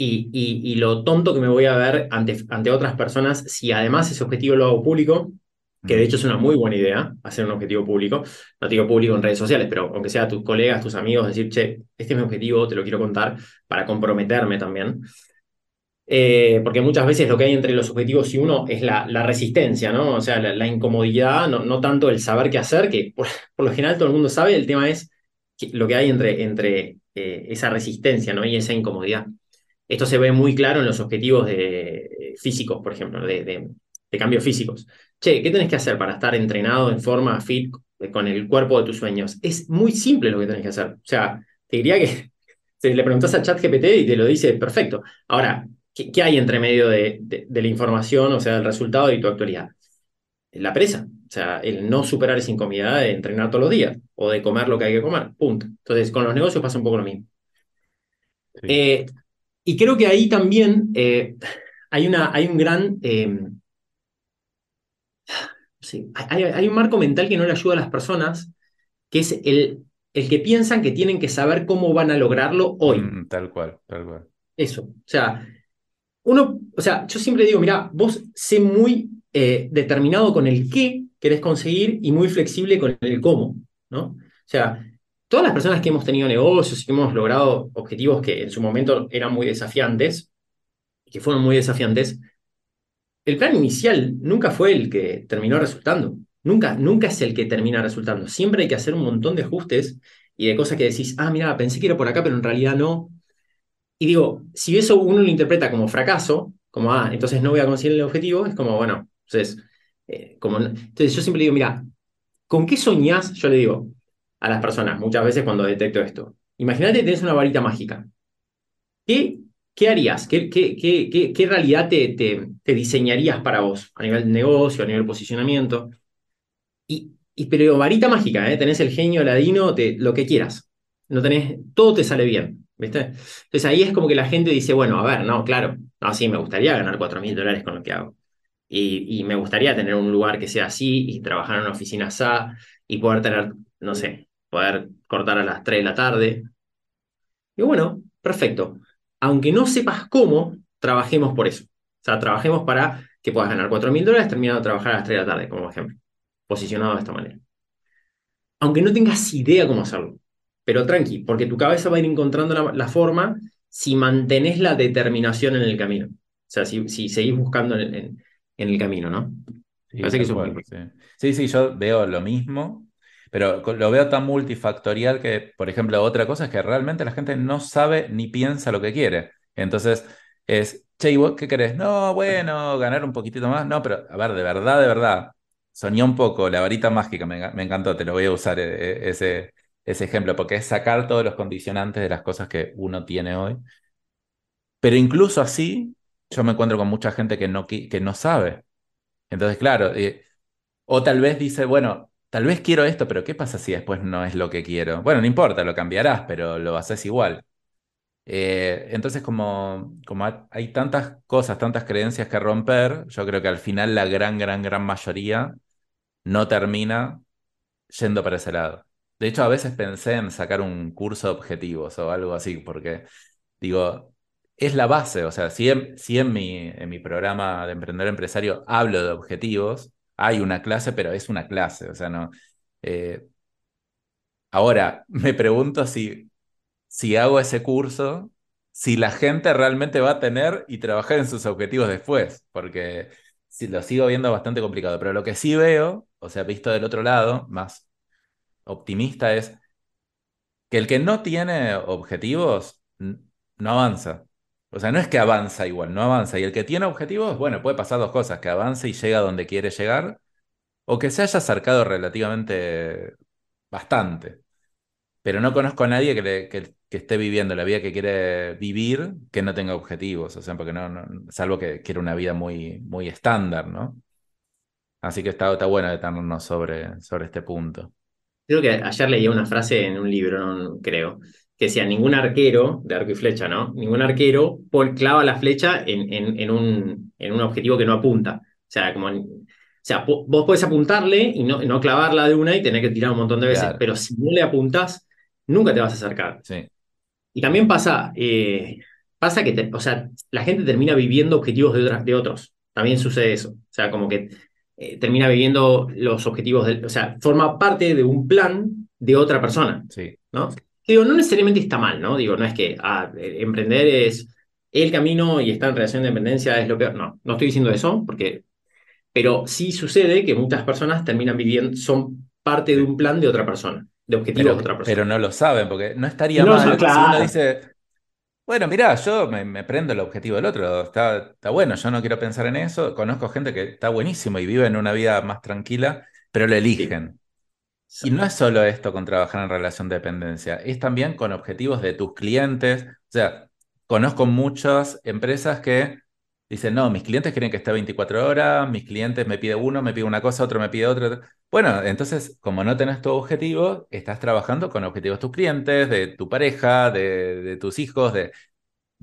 y, lo tonto que me voy a ver ante, ante otras personas si además ese objetivo lo hago público, que de hecho es una muy buena idea hacer un objetivo público, no digo público en redes sociales, pero aunque sea tus colegas, tus amigos, decir, che, este es mi objetivo, te lo quiero contar para comprometerme también. Eh, porque muchas veces lo que hay entre los objetivos y uno es la, la resistencia, ¿no? O sea, la, incomodidad, no, no, tanto el saber qué hacer, que por, lo general todo el mundo sabe, el tema es lo que hay entre, entre eh, esa resistencia, ¿no? Y esa incomodidad. Esto se ve muy claro en los objetivos de, físicos, por ejemplo, de, de, cambios físicos. Che, ¿qué tenés que hacer para estar entrenado en forma fit con el cuerpo de tus sueños? Es muy simple lo que tenés que hacer. O sea, te diría que si le preguntas a ChatGPT y te lo dice perfecto. Ahora, ¿qué, hay entre medio de, de, la información, o sea, del resultado y tu actualidad? La presa, o sea, el no superar esa incomodidad de entrenar todos los días o de comer lo que hay que comer, punto. Entonces, con los negocios pasa un poco lo mismo. Eh, y creo que ahí también eh, hay, una, hay un gran... Em, sí, hay, un marco mental que no le ayuda a las personas, que es el, el que piensan que tienen que saber cómo van a lograrlo hoy. Mm, tal cual, tal cual. Eso. O sea, uno, o sea, yo siempre digo, mira, vos sé muy eh, determinado con el qué querés conseguir y muy flexible con el cómo, ¿no? O sea, todas las personas que hemos tenido negocios y que hemos logrado objetivos que en su momento eran muy desafiantes, que fueron muy desafiantes, el plan inicial nunca fue el que terminó resultando. Nunca, nunca es el que termina resultando. Siempre hay que hacer un montón de ajustes y de cosas que decís, ah, mira, pensé que era por acá, pero en realidad no. Y digo, si eso uno lo interpreta como fracaso, como, ah, entonces no voy a conseguir el objetivo, es como, bueno, entonces, eh, como, entonces yo siempre digo, mira, ¿con qué soñás? Yo le digo, a las personas muchas veces cuando detecto esto. Imagínate que tienes una varita mágica. ¿Qué, qué harías? ¿Qué, qué, qué, qué realidad te, te, diseñarías para vos a nivel de negocio, a nivel de posicionamiento? Y, y, pero varita mágica, ¿eh? tenés el genio ladino, te, lo que quieras. No tenés, todo te sale bien. ¿Viste? Entonces ahí es como que la gente dice, bueno, a ver, no, claro, no, sí, me gustaría ganar 4 mil dólares con lo que hago. Y, y, me gustaría tener un lugar que sea así y trabajar en una oficina así y poder tener, no sé, poder cortar a las 3 de la tarde. Y bueno, perfecto. Aunque no sepas cómo, trabajemos por eso. O sea, trabajemos para que puedas ganar 4 mil dólares terminando de trabajar a las 3 de la tarde, como ejemplo. Posicionado de esta manera. Aunque no tengas idea cómo hacerlo. Pero tranqui, porque tu cabeza va a ir encontrando la, forma si mantenés la determinación en el camino. O sea, si, si seguís buscando en, en, el camino, ¿no? Sí, que sí, sí, yo veo lo mismo pero lo veo tan multifactorial que, por ejemplo, otra cosa es que realmente la gente no sabe ni piensa lo que quiere. Entonces es, che, ¿y qué querés? No, bueno, ganar un poquitito más. No, pero a ver, de verdad, de verdad, soñé un poco, la varita mágica, me, encantó, te lo voy a usar eh, eh, ese, ese ejemplo, porque es sacar todos los condicionantes de las cosas que uno tiene hoy. Pero incluso así, yo me encuentro con mucha gente que no, que no sabe. Entonces, claro, eh, o tal vez dice, bueno, tal vez quiero esto, pero ¿qué pasa si después no es lo que quiero? Bueno, no importa, lo cambiarás, pero lo haces igual. Eh, entonces, como, como hay tantas cosas, tantas creencias que romper, yo creo que al final la gran, gran, gran mayoría no termina yendo para ese lado. De hecho, a veces pensé en sacar un curso de objetivos o algo así, porque digo, es la base, o sea, si en, si en, mi, en mi programa de emprendedor empresario hablo de objetivos, hay una clase, pero es una clase, o sea, no. Eh, ahora, me pregunto si si hago ese curso, si la gente realmente va a tener y trabajar en sus objetivos después, porque si lo sigo viendo bastante complicado. Pero lo que sí veo, o sea, visto del otro lado, más optimista, es que el que no tiene objetivos no avanza. O sea, no es que avanza igual, no avanza. Y el que tiene objetivos, bueno, puede pasar dos cosas, que avance y llega donde quiere llegar, o que se haya acercado relativamente bastante. Pero no conozco a nadie que, que, esté viviendo la vida que quiere vivir que no tenga objetivos, o sea, porque no, salvo que quiere una vida muy, muy estándar, ¿no? Así que está, está bueno detenernos sobre, sobre este punto. Creo que ayer leía una frase en un libro, creo, que decía, ningún arquero, de arco y flecha, ¿no? Ningún arquero clava la flecha en, en, un, en un objetivo que no apunta. O sea, como o sea, vos podés apuntarle y no, no, clavarla de una y tener que tirar un montón de veces, pero si no le apuntás, nunca te vas a acercar. Sí. Y también pasa, eh, pasa que o sea, la gente termina viviendo objetivos de, de otros. También sucede eso. O sea, como que eh, termina viviendo los objetivos, de, o sea, forma parte de un plan de otra persona. Sí. ¿no? Digo, no necesariamente está mal, ¿no? Digo, no es que ah, emprender es el camino y estar en relación de dependencia es lo peor. No, no estoy diciendo eso, porque. Pero sí sucede que muchas personas terminan viviendo, son parte de un plan de otra persona de objetivos pero, otra persona. Pero no lo saben, porque no estaría mal si uno dice, bueno, mirá, yo me, prendo el objetivo del otro, está, está, bueno, yo no quiero pensar en eso, conozco gente que está buenísimo y vive en una vida más tranquila, pero lo eligen. Y no es solo esto con trabajar en relación de dependencia, es también con objetivos de tus clientes. O sea, conozco muchas empresas que dicen, no, mis clientes quieren que esté 24 horas, mis clientes me piden uno, me pide una cosa, otro me pide otra. Bueno, entonces, como no tenés tu objetivo, estás trabajando con objetivos de tus clientes, de tu pareja, de, tus hijos, de,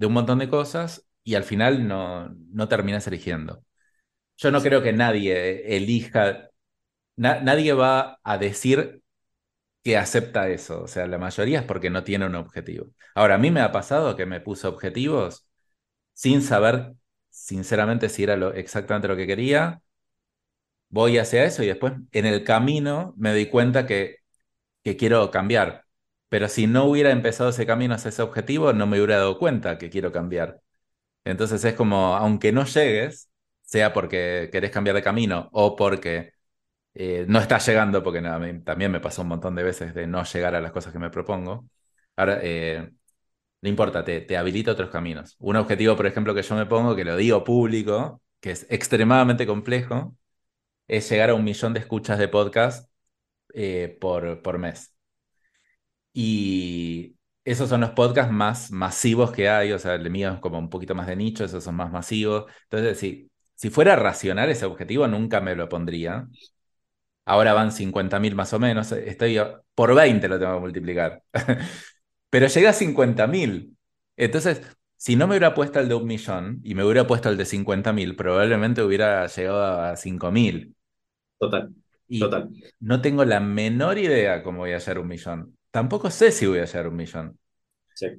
un montón de cosas, y al final no, no terminas eligiendo. Yo no creo que nadie elija, nadie va a decir que acepta eso. O sea, la mayoría es porque no tiene un objetivo. Ahora, a mí me ha pasado que me puse objetivos sin saber, sinceramente, si era lo, exactamente lo que quería voy hacia eso y después en el camino me doy cuenta que, que quiero cambiar. Pero si no hubiera empezado ese camino hacia ese objetivo, no me hubiera dado cuenta que quiero cambiar. Entonces es como, aunque no llegues, sea porque querés cambiar de camino o porque eh, no estás llegando, porque también me pasó un montón de veces de no llegar a las cosas que me propongo. Ahora, eh, no importa, te, te habilita otros caminos. Un objetivo, por ejemplo, que yo me pongo, que lo digo público, que es extremadamente complejo, es llegar a un millón de escuchas de podcast eh, por, por mes. Y esos son los podcasts más masivos que hay, o sea, el mío es como un poquito más de nicho, esos son más masivos. Entonces, si, si fuera racional ese objetivo, nunca me lo pondría. Ahora van 50.000 más o menos, estoy por 20 lo tengo que multiplicar. Pero llega a 50.000. Entonces, si no me hubiera puesto el de un millón y me hubiera puesto el de 50.000, probablemente hubiera llegado a 5.000. Total. total. No tengo la menor idea cómo voy a hallar un millón. Tampoco sé si voy a hallar un millón.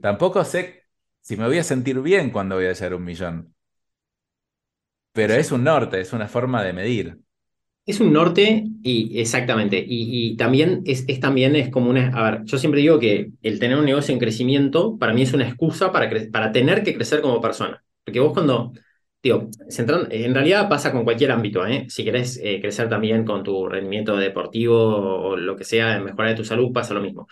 Tampoco sé si me voy a sentir bien cuando voy a hallar un millón. Pero es un norte, es una forma de medir. Es un norte y exactamente. Y, también es, es, también es como una. A ver, yo siempre digo que el tener un negocio en crecimiento para mí es una excusa para, para tener que crecer como persona. Porque vos cuando digo, en realidad pasa con cualquier ámbito, ¿eh? Si querés eh, crecer también con tu rendimiento deportivo o lo que sea, mejorar de tu salud, pasa lo mismo.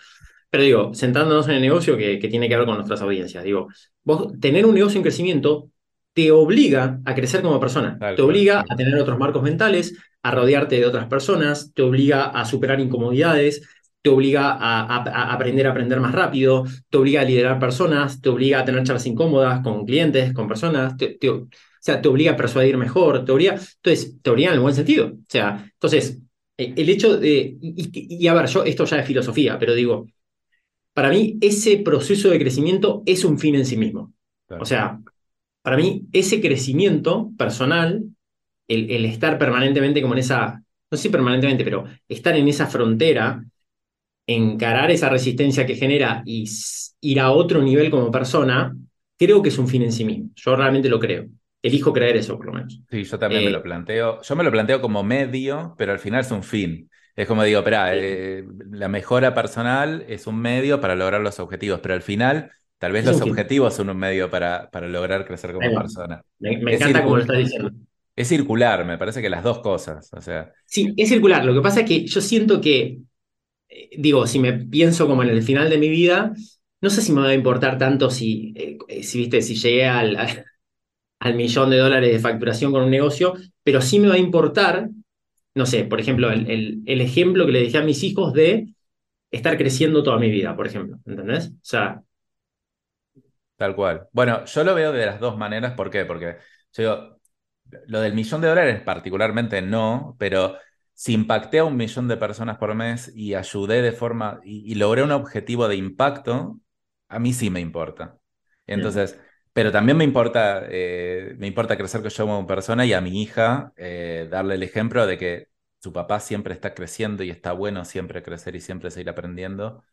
Pero digo, centrándonos en el negocio que, tiene que ver con nuestras audiencias, digo, vos tener un negocio en crecimiento te obliga a crecer como persona, te obliga a tener otros marcos mentales, a rodearte de otras personas, te obliga a superar incomodidades, te obliga a, aprender a aprender más rápido, te obliga a liderar personas, te obliga a tener charlas incómodas con clientes, con personas, te, o sea, te obliga a persuadir mejor, te obliga, entonces, te obliga en el buen sentido. O sea, entonces, eh, el hecho de, y, a ver, yo, esto ya es filosofía, pero digo, para mí ese proceso de crecimiento es un fin en sí mismo. O sea, para mí ese crecimiento personal, el, el, estar permanentemente como en esa, no sé permanentemente, pero estar en esa frontera, encarar esa resistencia que genera y ir a otro nivel como persona, creo que es un fin en sí mismo. Yo realmente lo creo elijo creer eso, por lo menos. Sí, yo también me lo eh, planteo. Yo me lo planteo como medio, pero al final es un fin. Es como digo, espera, eh, la mejora personal es un medio para lograr los objetivos, pero al final tal vez los objetivos son un medio para, para lograr crecer como persona. Me, encanta como lo estás diciendo. Es circular, me parece que las dos cosas. O sea. Sí, es circular. Lo que pasa es que yo siento que, eh, digo, si me pienso como en el final de mi vida, no sé si me va a importar tanto si, si viste, si llegué al al millón de dólares de facturación con un negocio, pero sí me va a importar, no sé, por ejemplo, el, el, ejemplo que le dejé a mis hijos de estar creciendo toda mi vida, por ejemplo, ¿entendés? O sea... Tal cual. Bueno, yo lo veo de las dos maneras, ¿por qué? Porque yo lo del millón de dólares particularmente no, pero si impacté a un millón de personas por mes y ayudé de forma y, logré un objetivo de impacto, a mí sí me importa. Entonces, pero también me importa, eh, me importa crecer que yo como persona y a mi hija eh, darle el ejemplo de que su papá siempre está creciendo y está bueno siempre crecer y siempre seguir aprendiendo.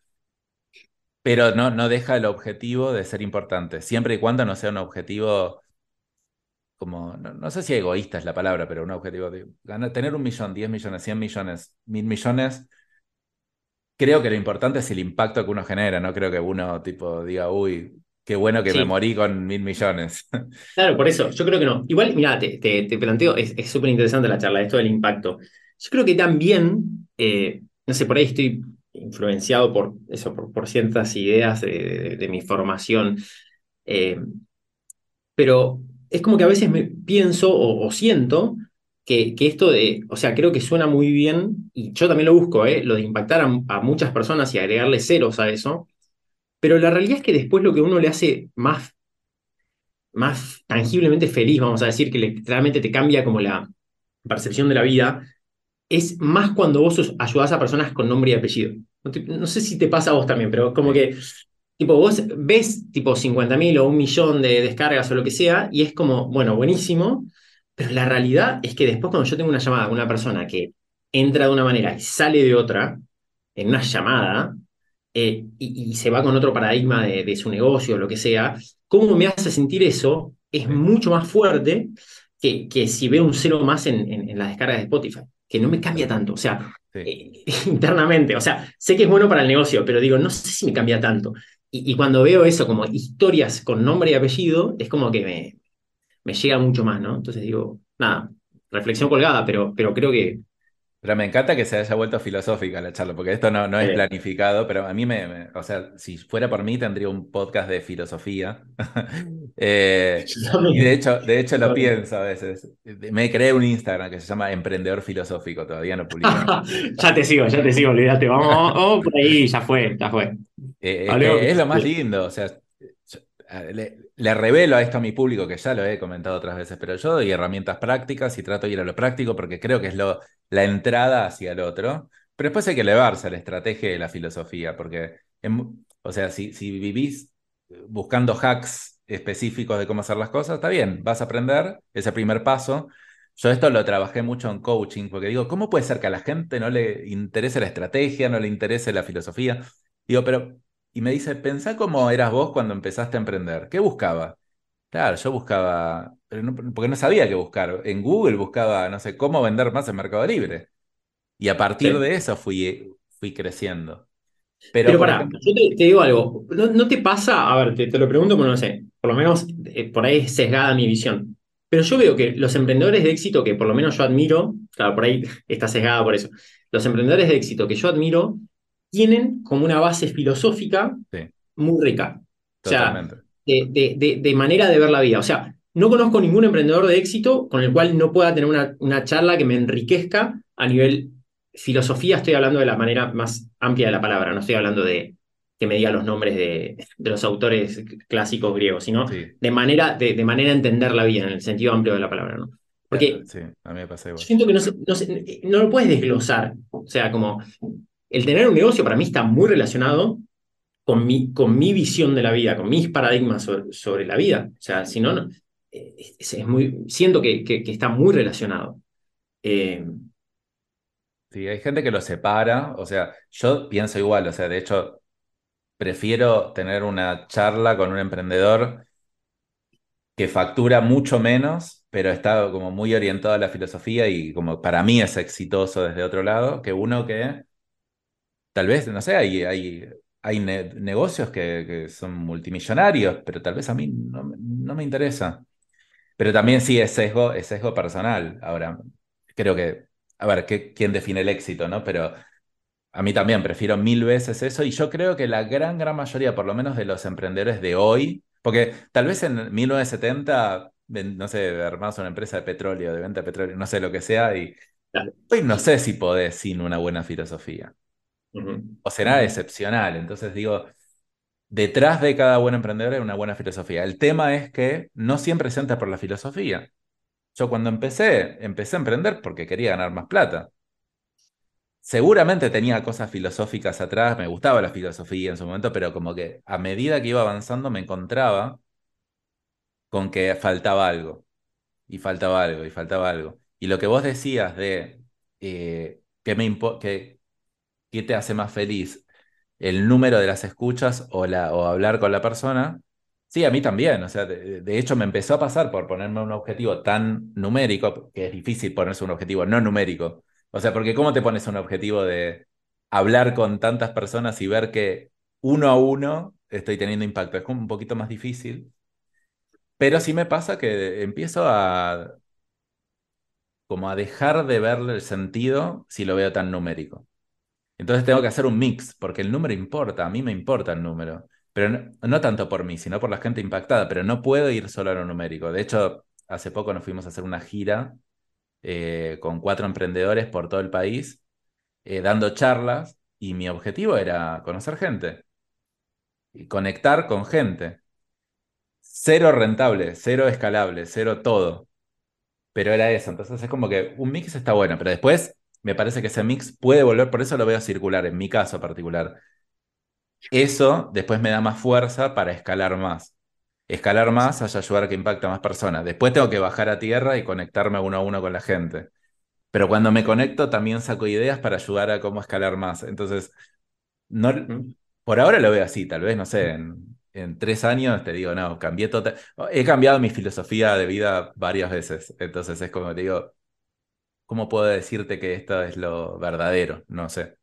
Pero no, no deja el objetivo de ser importante, siempre y cuando no sea un objetivo como, no, sé si egoísta es la palabra, pero un objetivo de ganar, tener un millón, diez millones, cien millones, mil millones. Creo que lo importante es el impacto que uno genera, no creo que uno tipo diga, uy, Qué bueno que me morí con mil millones. Claro, por eso, yo creo que no. Igual, mira, te, te, planteo, es súper interesante la charla, esto del impacto. Yo creo que también, eh, no sé, por ahí estoy influenciado por eso, por, ciertas ideas de, mi formación. Eh, pero es como que a veces me pienso o, siento que, que, esto de, o sea, creo que suena muy bien, y yo también lo busco, eh, lo de impactar a, muchas personas y agregarle ceros a eso pero la realidad es que después lo que uno le hace más, más tangiblemente feliz, vamos a decir, que realmente te cambia como la percepción de la vida, es más cuando vos ayudás a personas con nombre y apellido. No, sé si te pasa a vos también, pero como que tipo, vos ves tipo 50.000 o un millón de descargas o lo que sea, y es como, bueno, buenísimo, pero la realidad es que después cuando yo tengo una llamada con una persona que entra de una manera y sale de otra, en una llamada, eh, y, se va con otro paradigma de, su negocio o lo que sea, cómo me hace sentir eso es mucho más fuerte que, que si veo un cero más en, en, las descargas de Spotify, que no me cambia tanto, o sea, eh, internamente, o sea, sé que es bueno para el negocio, pero digo, no sé si me cambia tanto. Y, cuando veo eso como historias con nombre y apellido, es como que me, me llega mucho más, ¿no? Entonces digo, nada, reflexión colgada, pero, pero creo que, pero me encanta que se haya vuelto filosófica la charla, porque esto no, no es planificado, pero a mí me, o sea, si fuera por mí tendría un podcast de filosofía. Eh, y de hecho, de hecho lo pienso a veces. Me creé un Instagram que se llama Emprendedor Filosófico, todavía no publico. ya te sigo, ya te sigo, olvídate, vamos, por ahí, ya fue, ya fue. Eh, es, lo más lindo, o sea, le, revelo a esto a mi público, que ya lo he comentado otras veces, pero yo doy herramientas prácticas y trato de ir a lo práctico porque creo que es lo, la entrada hacia el otro. Pero después hay que elevarse a la estrategia de la filosofía, porque, o sea, si, si vivís buscando hacks específicos de cómo hacer las cosas, está bien, vas a aprender, ese primer paso. Yo esto lo trabajé mucho en coaching, porque digo, ¿cómo puede ser que a la gente no le interese la estrategia, no le interese la filosofía? Digo, pero y me dice, pensá cómo eras vos cuando empezaste a emprender. ¿Qué buscaba? Claro, yo buscaba, porque no sabía qué buscar. En Google buscaba, no sé, cómo vender más en Mercado Libre. Y a partir de eso fui, fui creciendo. Pero, Pero pará, yo te, digo algo. ¿No, te pasa? A ver, te, lo pregunto porque no sé. Por lo menos eh, por ahí es sesgada mi visión. Pero yo veo que los emprendedores de éxito, que por lo menos yo admiro, claro, por ahí está sesgada por eso. Los emprendedores de éxito que yo admiro tienen como una base filosófica muy rica. O sea, de, de, manera de ver la vida. O sea, no conozco ningún emprendedor de éxito con el cual no pueda tener una, una charla que me enriquezca a nivel filosofía. Estoy hablando de la manera más amplia de la palabra, no estoy hablando de que me diga los nombres de, de los autores clásicos griegos, sino de, manera, de, manera de entender la vida en el sentido amplio de la palabra. ¿no? Porque sí, a mí me pasa igual. Yo siento que no, no, lo puedes desglosar. O sea, como el tener un negocio para mí está muy relacionado con mi, con mi visión de la vida, con mis paradigmas sobre, la vida. O sea, si no, es, muy, siento que, está muy relacionado. Eh, sí, hay gente que lo separa, o sea, yo pienso igual, o sea, de hecho, prefiero tener una charla con un emprendedor que factura mucho menos, pero está como muy orientado a la filosofía y como para mí es exitoso desde otro lado, que uno que tal vez, no sé, hay, hay, hay negocios que, que, son multimillonarios, pero tal vez a mí no, no, me interesa. Pero también sí es sesgo, es sesgo personal. Ahora, creo que, a ver, ¿qué, ¿quién define el éxito, no? Pero a mí también prefiero mil veces eso y yo creo que la gran, gran mayoría, por lo menos de los emprendedores de hoy, porque tal vez en 1970, no sé, armás una empresa de petróleo, de venta de petróleo, no sé lo que sea, y hoy no sé si podés sin una buena filosofía. O será excepcional. Entonces digo, detrás de cada buen emprendedor hay una buena filosofía. El tema es que no siempre se entra por la filosofía. Yo cuando empecé, empecé a emprender porque quería ganar más plata. Seguramente tenía cosas filosóficas atrás, me gustaba la filosofía en su momento, pero como que a medida que iba avanzando me encontraba con que faltaba algo, y faltaba algo, y faltaba algo. Y lo que vos decías de eh, que me que, ¿qué te hace más feliz? ¿El número de las escuchas o, la, o hablar con la persona? Sí, a mí también. O sea, de, hecho me empezó a pasar por ponerme un objetivo tan numérico, que es difícil ponerse un objetivo no numérico o sea, porque ¿cómo te pones un objetivo de hablar con tantas personas y ver que uno a uno estoy teniendo impacto? Es como un poquito más difícil. Pero sí me pasa que empiezo a como a dejar de verle el sentido si lo veo tan numérico. Entonces tengo que hacer un mix, porque el número importa, a mí me importa el número, pero no, tanto por mí, sino por la gente impactada, pero no puedo ir solo a lo numérico. De hecho, hace poco nos fuimos a hacer una gira eh, con cuatro emprendedores por todo el país, eh, dando charlas, y mi objetivo era conocer gente y conectar con gente. Cero rentable, cero escalable, cero todo. Pero era eso, entonces es como que un mix está bueno, pero después me parece que ese mix puede volver, por eso lo veo circular, en mi caso particular. Eso después me da más fuerza para escalar más escalar más haya ayudar a que impacte a más personas. Después tengo que bajar a tierra y conectarme uno a uno con la gente. Pero cuando me conecto también saco ideas para ayudar a cómo escalar más. Entonces, no, por ahora lo veo así, tal vez, no sé, en, en tres años te digo, no, cambié total. He cambiado mi filosofía de vida varias veces. Entonces es como te digo, ¿cómo puedo decirte que esto es lo verdadero? No sé.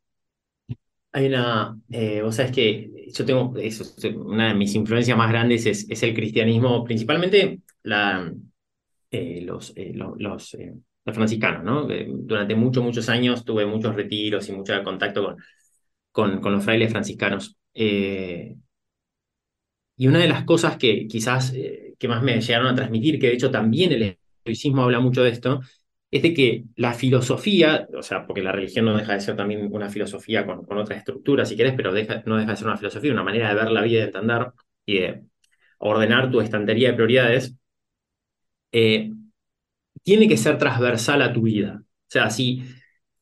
Hay una, eh, vos sabés que yo tengo, eso, una de mis influencias más grandes es, es el cristianismo, principalmente la, eh, los, eh, los, los, franciscanos, ¿no? durante muchos, muchos años tuve muchos retiros y mucho contacto con, con, con los frailes franciscanos. y una de las cosas que quizás que más me llegaron a transmitir, que de hecho también el estoicismo habla mucho de esto, es de que la filosofía, o sea, porque la religión no deja de ser también una filosofía con, con otras estructuras, si querés, pero deja, no deja de ser una filosofía, una manera de ver la vida y de entender y de ordenar tu estantería de prioridades, eh, tiene que ser transversal a tu vida. O sea, si,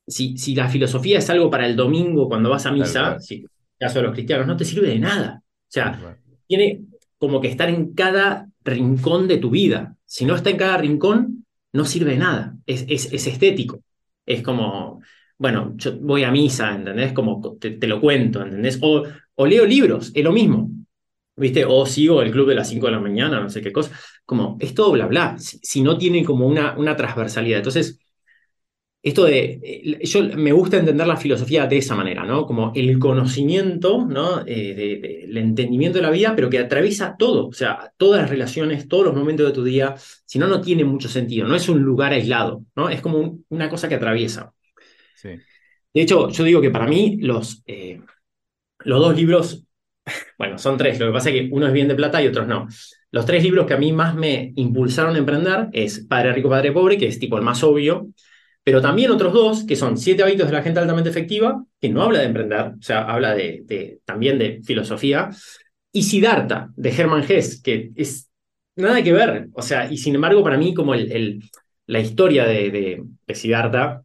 si, si la filosofía es algo para el domingo cuando vas a misa, si, en el caso de los cristianos, no te sirve de nada. O sea, tiene como que estar en cada rincón de tu vida. Si no está en cada rincón, no sirve de nada, es, es, estético. Es como, bueno, yo voy a misa, ¿entendés? Como te, lo cuento, ¿entendés? O, o, leo libros, es lo mismo, ¿viste? O sigo el club de las 5 de la mañana, no sé qué cosa. Como, es todo bla, bla, si, no tiene como una, una transversalidad. Entonces, esto de, eh, yo me gusta entender la filosofía de esa manera, ¿no? Como el conocimiento, ¿no? Eh, el entendimiento de la vida, pero que atraviesa todo, o sea, todas las relaciones, todos los momentos de tu día, si no, no tiene mucho sentido, no es un lugar aislado, ¿no? Es como una cosa que atraviesa. Sí. De hecho, yo digo que para mí los, eh, los dos libros, bueno, son tres, lo que pasa es que uno es bien de plata y otros no. Los tres libros que a mí más me impulsaron a emprender es Padre Rico, Padre Pobre, que es tipo el más obvio, pero también otros dos, que son Siete hábitos de la gente altamente efectiva, que no habla de emprender, o sea, habla de, también de filosofía, y Siddhartha, de Hermann Hesse, que es nada que ver, o sea, y sin embargo para mí como el, la historia de, de, de Siddhartha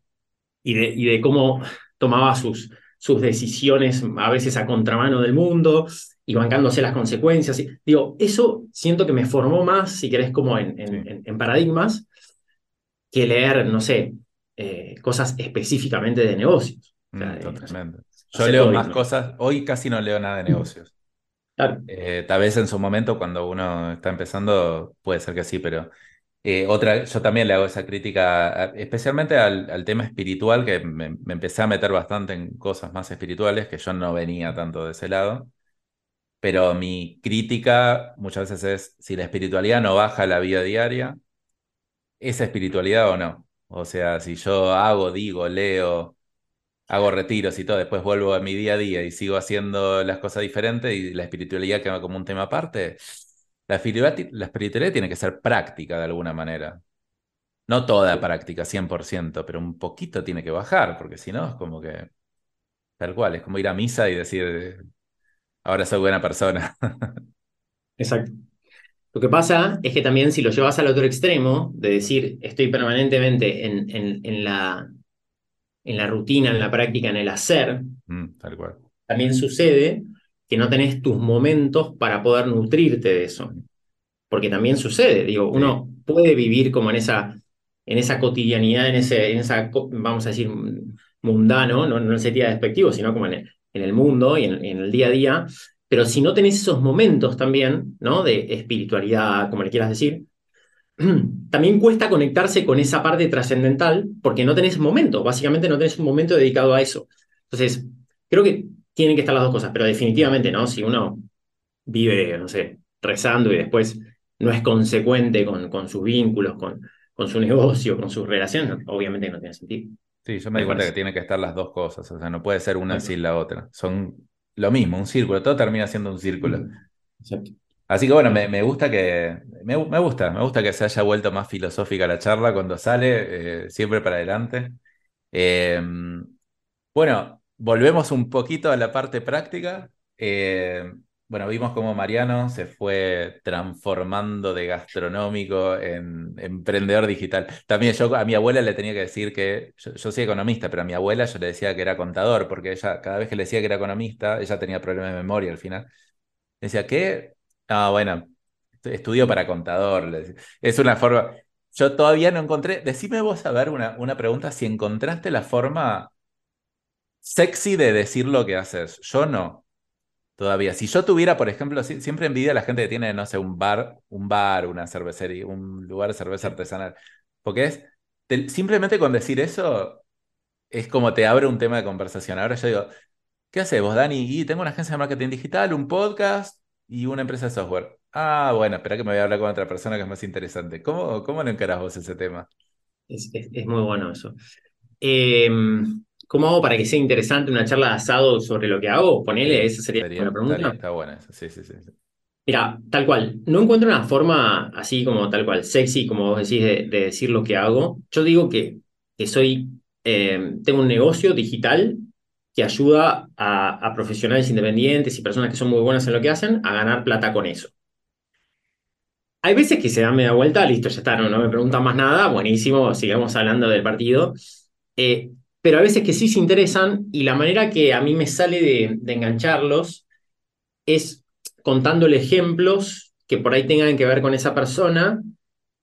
y de, y de cómo tomaba sus, sus decisiones a veces a contramano del mundo y bancándose las consecuencias. Digo, eso siento que me formó más, si querés, como en, en, en paradigmas, que leer, no sé, eh, cosas específicamente de negocios. Mm, totalmente. Yo leo más cosas, hoy casi no leo nada de negocios. Eh, tal vez en su momento, cuando uno está empezando, puede ser que sí, pero eh, otra, yo también le hago esa crítica, especialmente al, tema espiritual, que me, me, empecé a meter bastante en cosas más espirituales, que yo no venía tanto de ese lado. Pero mi crítica muchas veces es, si la espiritualidad no baja la vida diaria, ¿es espiritualidad o no? O sea, si yo hago, digo, leo, hago retiros y todo, después vuelvo a mi día a día y sigo haciendo las cosas diferentes y la espiritualidad queda como un tema aparte, la espiritualidad, la espiritualidad tiene que ser práctica de alguna manera. No toda práctica, 100%, pero un poquito tiene que bajar, porque si no es como que, tal cual, es como ir a misa y decir, ahora soy buena persona. Exacto. Lo que pasa es que también si lo llevas al otro extremo, de decir estoy permanentemente en, en, la, en la rutina, en la práctica, en el hacer, mm, tal cual. también sucede que no tenés tus momentos para poder nutrirte de eso. Porque también sucede, digo, uno puede vivir como en esa, en esa cotidianidad, en, ese, en esa, vamos a decir, mundano, no, no en el sentido despectivo, sino como en el, en el mundo y en, en, el día a día, pero si no tenés esos momentos también, ¿no? De espiritualidad, como le quieras decir, también cuesta conectarse con esa parte trascendental porque no tenés momento, básicamente no tenés un momento dedicado a eso. Entonces, creo que tienen que estar las dos cosas, pero definitivamente, ¿no? Si uno vive, no sé, rezando y después no es consecuente con, con sus vínculos, con, con su negocio, con sus relaciones, obviamente no tiene sentido. Sí, yo me, di cuenta que tiene que estar las dos cosas, o sea, no puede ser una sin la otra. Son lo mismo, un círculo, todo termina siendo un círculo. Así que bueno, me, gusta que me, gusta, me gusta que se haya vuelto más filosófica la charla cuando sale, eh, siempre para adelante. Em, bueno, volvemos un poquito a la parte práctica. Eh, bueno, vimos cómo Mariano se fue transformando de gastronómico en emprendedor digital. También yo a mi abuela le tenía que decir que, yo, soy economista, pero a mi abuela yo le decía que era contador, porque ella, cada vez que le decía que era economista, ella tenía problemas de memoria al final. Decía, ¿qué? Ah, bueno, estudio para contador. Es una forma, yo todavía no encontré, decime vos a ver una, una pregunta, si encontraste la forma sexy de decir lo que haces. Yo no. Todavía. Si yo tuviera, por ejemplo, siempre envidia a la gente que tiene, no sé, un bar, un bar, una cervecería, un lugar de cerveza artesanal. Porque es, simplemente con decir eso, es como te abre un tema de conversación. Ahora yo digo, ¿qué haces vos, Dani? Y tengo una agencia de marketing digital, un podcast y una empresa de software. Ah, bueno, espera que me voy a hablar con otra persona que es más interesante. ¿Cómo, cómo lo encarás vos ese tema? Es, muy bueno eso. Eh, ¿Cómo hago para que sea interesante una charla de asado sobre lo que hago? Ponele, esa sería, la pregunta. está buena esa, sí, sí, sí, Mira, tal cual, no encuentro una forma así como tal cual, sexy, como vos decís, de, decir lo que hago. Yo digo que, que soy, eh, tengo un negocio digital que ayuda a, profesionales independientes y personas que son muy buenas en lo que hacen a ganar plata con eso. Hay veces que se dan media vuelta, listo, ya está, no, no me preguntan más nada, buenísimo, sigamos hablando del partido. Eh, pero a veces que sí se interesan y la manera que a mí me sale de, engancharlos es contándole ejemplos que por ahí tengan que ver con esa persona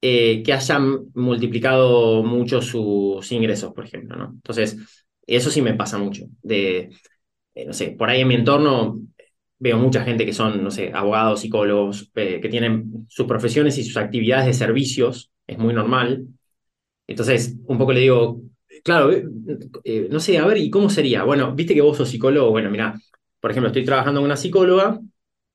eh, que hayan multiplicado mucho sus ingresos, por ejemplo, ¿no? Entonces, eso sí me pasa mucho. De, eh, no sé, por ahí en mi entorno veo mucha gente que son, no sé, abogados, psicólogos, eh, que tienen sus profesiones y sus actividades de servicios, es muy normal. Entonces, un poco le digo, claro, eh, eh, no sé, a ver, ¿y cómo sería? Bueno, viste que vos sos psicólogo, bueno, mira, por ejemplo, estoy trabajando con una psicóloga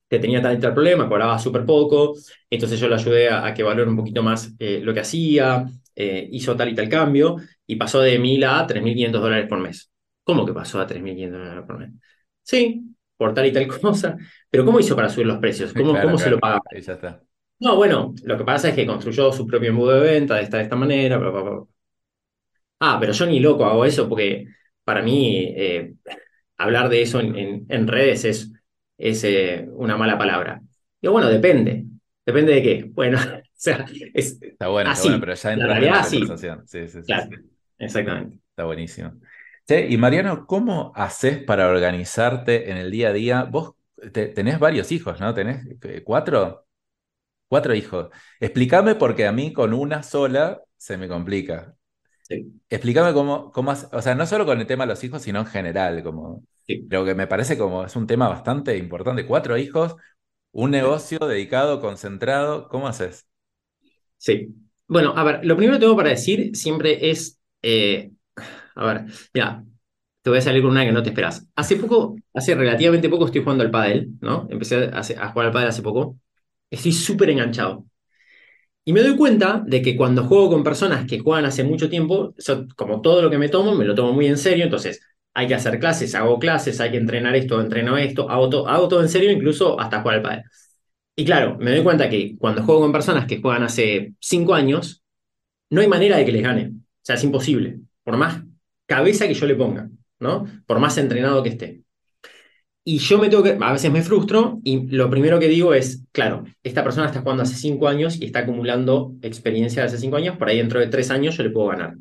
que tenía tal y tal problema, cobraba súper poco, entonces yo le ayudé a, que valore un poquito más eh, lo que hacía, hizo tal y tal cambio, y pasó de 1.000 a 3.500 dólares por mes. ¿Cómo que pasó a 3.500 dólares por mes? Sí, por tal y tal cosa, pero ¿cómo hizo para subir los precios? ¿Cómo, ¿cómo se lo pagaba? Ya está. No, bueno, lo que pasa es que construyó su propio embudo de venta de esta, de esta manera, bla, bla, bla. Ah, pero yo ni loco hago eso porque para mí eh, hablar de eso en, en, redes es, es eh, una mala palabra. Y bueno, depende. ¿Depende de qué? Bueno, sea, es Está bueno, así. está bueno, pero ya La en la conversación. Sí, sí, sí, Claro, sí. exactamente. Está buenísimo. Che, y Mariano, ¿cómo haces para organizarte en el día a día? Vos te- tenés varios hijos, ¿no? ¿Tenés eh, cuatro? Cuatro hijos. Explícame porque a mí con una sola se me complica. Sí, Explícame cómo, cómo o sea, no solo con el tema de los hijos, sino en general, como, sí. creo que me parece como es un tema bastante importante. Cuatro hijos, un negocio dedicado, concentrado, ¿cómo haces? Sí. Bueno, a ver, lo primero que tengo para decir siempre es, eh, a ver, mira, te voy a salir con una que no te esperas. Hace poco, hace relativamente poco estoy jugando al pádel, ¿no? Empecé a, a jugar al pádel hace poco. Estoy súper enganchado. Y me doy cuenta de que cuando juego con personas que juegan hace mucho tiempo, como todo lo que me tomo, me lo tomo muy en serio, entonces hay que hacer clases, hago clases, hay que entrenar esto, entreno esto, hago, to- hago todo en serio, incluso hasta jugar al pádel. Y claro, me doy cuenta que cuando juego con personas que juegan hace cinco años, no hay manera de que les gane. O sea, es imposible. Por más cabeza que yo le ponga, ¿no? Por más entrenado que esté. Y yo me tengo que, a veces me frustro y lo primero que digo es, claro, esta persona está jugando hace cinco años y está acumulando experiencia de hace cinco años, por ahí dentro de tres años yo le puedo ganar.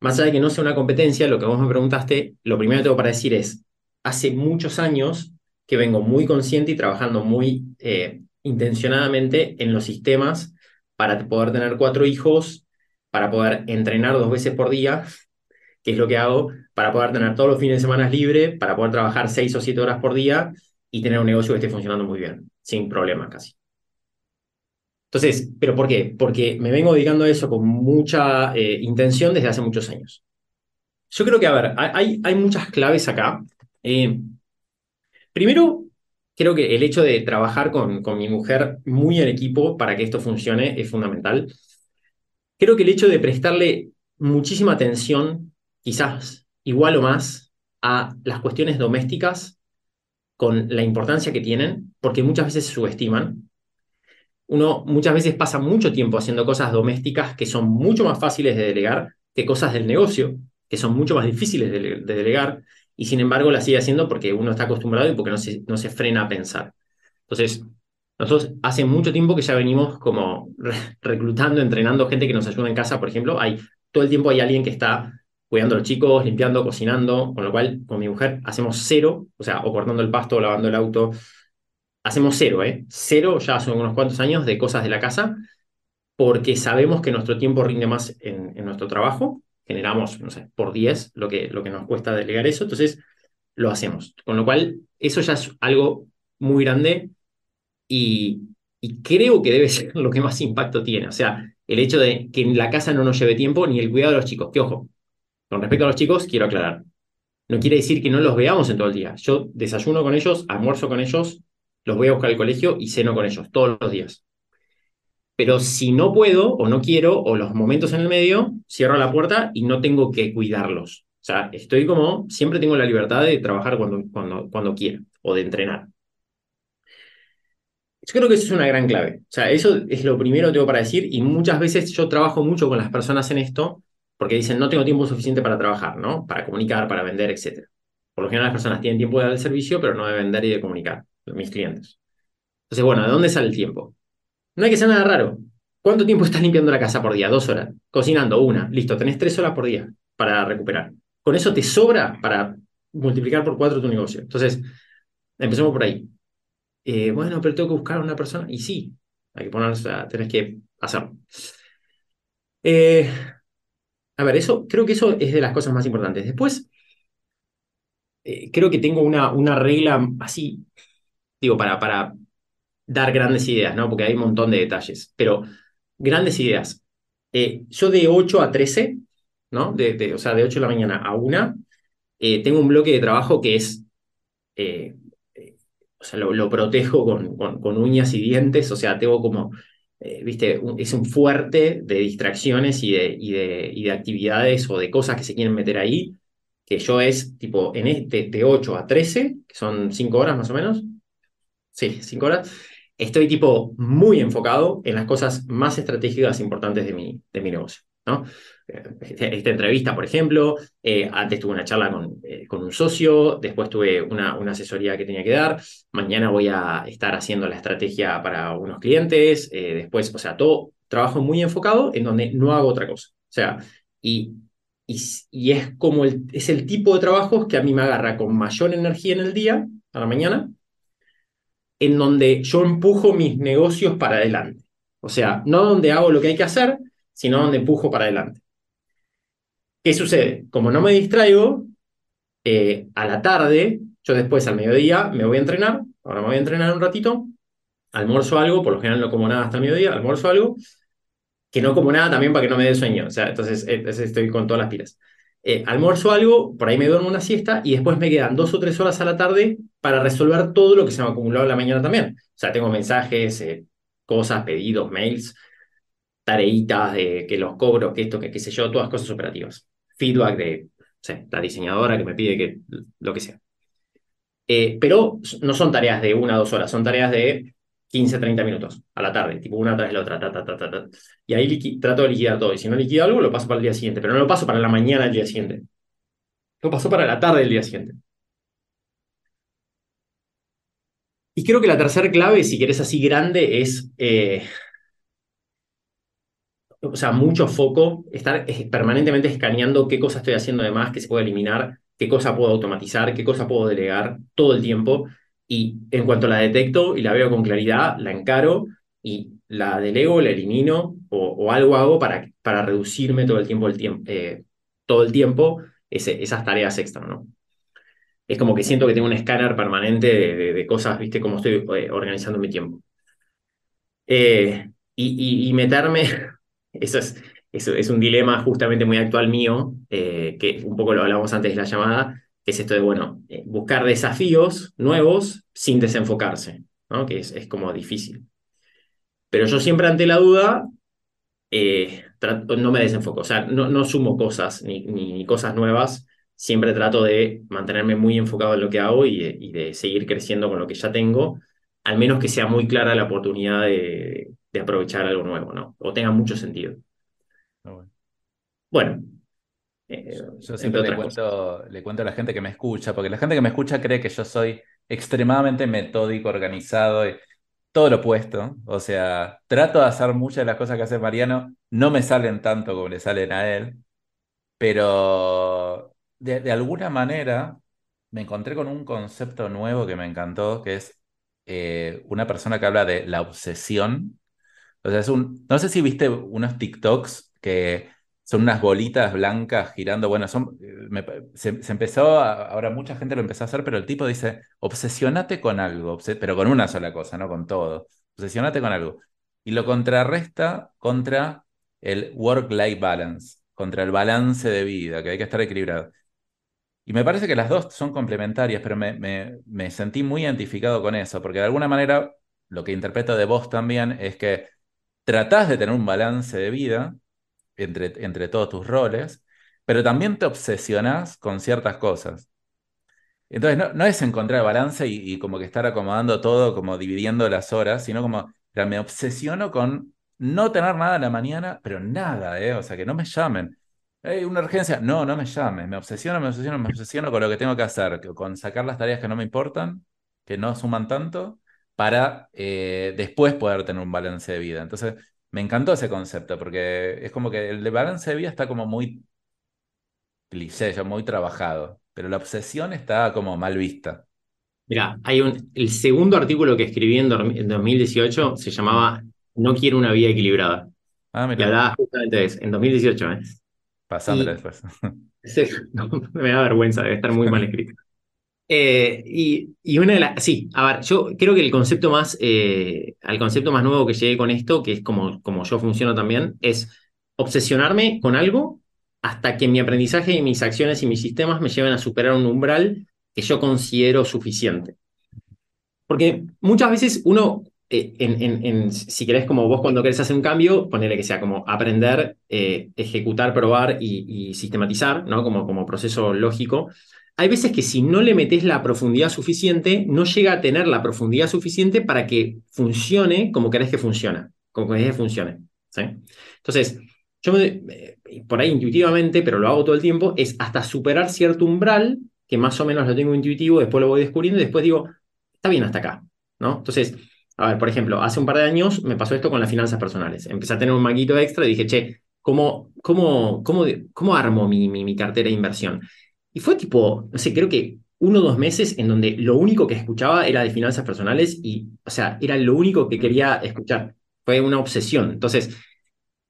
Más allá de que no sea una competencia, lo que vos me preguntaste, lo primero que tengo para decir es, hace muchos años que vengo muy consciente y trabajando muy eh, intencionadamente en los sistemas para poder tener cuatro hijos, para poder entrenar dos veces por día, que es lo que hago, para poder tener todos los fines de semana libre, para poder trabajar seis o siete horas por día y tener un negocio que esté funcionando muy bien, sin problemas casi. Entonces, ¿pero por qué? Porque me vengo dedicando a eso con mucha eh, intención desde hace muchos años. Yo creo que, a ver, hay, hay muchas claves acá. Eh, primero, creo que el hecho de trabajar con, con mi mujer muy en equipo para que esto funcione es fundamental. Creo que el hecho de prestarle muchísima atención, quizás igual o más, a las cuestiones domésticas con la importancia que tienen, porque muchas veces se subestiman. Uno muchas veces pasa mucho tiempo haciendo cosas domésticas que son mucho más fáciles de delegar que cosas del negocio, que son mucho más difíciles de, de delegar, y sin embargo las sigue haciendo porque uno está acostumbrado y porque no se, no se frena a pensar. Entonces, nosotros hace mucho tiempo que ya venimos como re reclutando, entrenando gente que nos ayuda en casa, por ejemplo. Hay, todo el tiempo hay alguien que está cuidando a los chicos, limpiando, cocinando, con lo cual con mi mujer hacemos cero, o sea, o cortando el pasto, o lavando el auto. Hacemos cero, ¿eh? Cero ya hace unos cuantos años de cosas de la casa, porque sabemos que nuestro tiempo rinde más en, en nuestro trabajo. Generamos, no sé, por 10 lo que, lo que nos cuesta delegar eso, entonces lo hacemos. Con lo cual, eso ya es algo muy grande y, y, creo que debe ser lo que más impacto tiene. O sea, el hecho de que en la casa no nos lleve tiempo ni el cuidado de los chicos. Que ojo, con respecto a los chicos, quiero aclarar. No quiere decir que no los veamos en todo el día. Yo desayuno con ellos, almuerzo con ellos, los voy a buscar al colegio y ceno con ellos todos los días. Pero si no puedo o no quiero, o los momentos en el medio, cierro la puerta y no tengo que cuidarlos. O sea, estoy como, siempre tengo la libertad de trabajar cuando, cuando, cuando quiera o de entrenar. Yo creo que eso es una gran clave. O sea, eso es lo primero que tengo para decir y muchas veces yo trabajo mucho con las personas en esto porque dicen no tengo tiempo suficiente para trabajar, ¿no? Para comunicar, para vender, etc. Por lo general las personas tienen tiempo de dar el servicio, pero no de vender y de comunicar, mis clientes. Entonces, bueno, ¿de dónde sale el tiempo? No hay que ser nada raro. ¿Cuánto tiempo estás limpiando la casa por día? Dos horas. Cocinando, una. Listo, tenés tres horas por día para recuperar. Con eso te sobra para multiplicar por cuatro tu negocio. Entonces, empecemos por ahí. Eh, bueno, pero tengo que buscar a una persona. Y sí, hay que ponerse, tenés que hacerlo. Eh, a ver, eso, creo que eso es de las cosas más importantes. Después, eh, creo que tengo una, una regla así, digo, para, para dar grandes ideas, ¿no? Porque hay un montón de detalles, pero grandes ideas. Eh, yo de 8 a 13, ¿no? O sea, de 8 de la mañana a 1, eh, tengo un bloque de trabajo que es, o sea, lo, protejo con, con, uñas y dientes, o sea, tengo como, eh, viste, es un fuerte de distracciones y de, y, de, y de actividades o de cosas que se quieren meter ahí, que yo es tipo en este, de 8 a 13, que son 5 horas más o menos, sí, 5 horas, estoy tipo muy enfocado en las cosas más estratégicas importantes de mi, de mi negocio. ¿no? Esta entrevista, por ejemplo, eh, antes tuve una charla con, eh, con un socio, después tuve una, una, asesoría que tenía que dar, mañana voy a estar haciendo la estrategia para unos clientes, eh, después, o sea, todo trabajo muy enfocado en donde no hago otra cosa. O sea, y, y, y es como el, es el tipo de trabajos que a mí me agarra con mayor energía en el día, a la mañana, en donde yo empujo mis negocios para adelante. O sea, no donde hago lo que hay que hacer, sino donde empujo para adelante. ¿Qué sucede? Como no me distraigo, eh, a la tarde, yo después al mediodía me voy a entrenar, ahora me voy a entrenar un ratito, almuerzo algo, por lo general no como nada hasta el mediodía, almuerzo algo, que no como nada también para que no me dé sueño, o sea, entonces, eh, estoy con todas las pilas. Eh, almuerzo algo, por ahí me duermo una siesta y después me quedan dos o tres horas a la tarde para resolver todo lo que se me ha acumulado en la mañana también. O sea, tengo mensajes, cosas, pedidos, mails, tareitas de que los cobro, que esto, que qué sé yo, todas cosas operativas feedback de la diseñadora que me pide que lo que sea. Eh, pero no son tareas de una o dos horas, son tareas de 15, 30 minutos a la tarde, tipo una tras la otra, ta, ta, ta, Y ahí trato de liquidar todo. Y si no liquido algo, lo paso para el día siguiente, pero no lo paso para la mañana del día siguiente. Lo paso para la tarde del día siguiente. Y creo que la tercera clave, si querés así grande, es eh, o sea, mucho foco, estar permanentemente escaneando qué cosa estoy haciendo de más, qué se puede eliminar, qué cosa puedo automatizar, qué cosa puedo delegar todo el tiempo. Y en cuanto la detecto y la veo con claridad, la encaro y la delego, la elimino o, algo hago para, para reducirme todo el tiempo, el tiempo eh, todo el tiempo esas tareas extra, ¿no? Es como que siento que tengo un escáner permanente de, cosas, ¿viste? Cómo estoy eh, organizando mi tiempo. Eh, y, y, meterme eso es, eso es un dilema justamente muy actual mío, eh, que un poco lo hablamos antes de la llamada, que es esto de, bueno, eh, buscar desafíos nuevos sin desenfocarse, que es, es como difícil. Pero yo siempre ante la duda eh, no me desenfoco, o sea, no, no sumo cosas ni, ni, cosas nuevas, siempre trato de mantenerme muy enfocado en lo que hago y de, y de seguir creciendo con lo que ya tengo, al menos que sea muy clara la oportunidad de, de aprovechar algo nuevo, ¿no? O tenga mucho sentido. Ah, bueno. Eh, yo, siempre le cuento, le cuento a la gente que me escucha, porque la gente que me escucha cree que yo soy extremadamente metódico, organizado, y todo lo opuesto. O sea, trato de hacer muchas de las cosas que hace Mariano, no me salen tanto como le salen a él, pero de, de alguna manera me encontré con un concepto nuevo que me encantó, que es eh, una persona que habla de la obsesión o sea, es un. No sé si viste unos TikToks que son unas bolitas blancas girando. Bueno, son. se, empezó. ahora mucha gente lo empezó a hacer, pero el tipo dice: obsesionate con algo, pero con una sola cosa, no con todo. Obsesionate con algo. Y lo contrarresta contra el work-life balance, contra el balance de vida, que hay que estar equilibrado. Y me parece que las dos son complementarias, pero me, me, me sentí muy identificado con eso, porque de alguna manera lo que interpreto de vos también es que tratás de tener un balance de vida entre, entre todos tus roles, pero también te obsesionás con ciertas cosas. Entonces, no, no es encontrar balance y, como que estar acomodando todo, como dividiendo las horas, sino como, me obsesiono con no tener nada en la mañana, pero nada, ¿eh? O sea, que no me llamen. Hay una urgencia, no, no me llamen. Me obsesiono, me obsesiono, me obsesiono con lo que tengo que hacer, con sacar las tareas que no me importan, que no suman tanto, para eh, después poder tener un balance de vida. Entonces, me encantó ese concepto, porque es como que el balance de vida está como muy cliché, muy trabajado, pero la obsesión está como mal vista. Mira, hay un, el segundo artículo que escribí en, 2018 se llamaba No quiero una vida equilibrada. Ah, mira. Y hablaba justamente de eso, en 2018, ¿eh? Pasándole después. me da vergüenza, debe estar muy mal escrito. Eh, y, una de las. Sí, a ver, yo creo que el concepto más. Eh, al concepto más nuevo que llegué con esto, que es como, como yo funciono también, es obsesionarme con algo hasta que mi aprendizaje y mis acciones y mis sistemas me lleven a superar un umbral que yo considero suficiente. Porque muchas veces uno, eh, si querés, como vos cuando querés hacer un cambio, ponerle que sea como aprender, ejecutar, probar y, y, sistematizar, ¿no? Como, como proceso lógico hay veces que si no le metes la profundidad suficiente, no llega a tener la profundidad suficiente para que funcione como querés que funcione, como querés que funcione. Entonces, yo me, por ahí intuitivamente, pero lo hago todo el tiempo, es hasta superar cierto umbral, que más o menos lo tengo intuitivo, después lo voy descubriendo y después digo, está bien hasta acá, ¿no? Entonces, a ver, por ejemplo, hace un par de años me pasó esto con las finanzas personales. Empecé a tener un maquito extra y dije, che, ¿cómo, cómo, cómo, cómo armo mi, mi, mi cartera de inversión? Y fue tipo, no sé, creo que uno o dos meses en donde lo único que escuchaba era de finanzas personales y, o sea, era lo único que quería escuchar. Fue una obsesión. Entonces,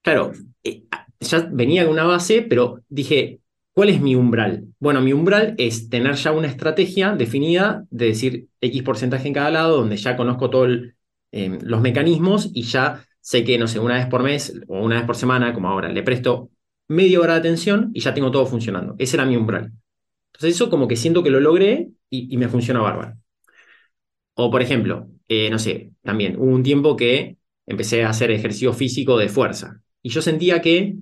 claro, eh, ya venía con una base, pero dije, ¿cuál es mi umbral? Bueno, mi umbral es tener ya una estrategia definida de decir X porcentaje en cada lado, donde ya conozco todos eh, los mecanismos y ya sé que, no sé, una vez por mes o una vez por semana, como ahora, le presto media hora de atención y ya tengo todo funcionando. Ese era mi umbral. Entonces eso como que siento que lo logré y, me funciona bárbaro. O por ejemplo, eh, no sé, también hubo un tiempo que empecé a hacer ejercicio físico de fuerza y yo sentía que,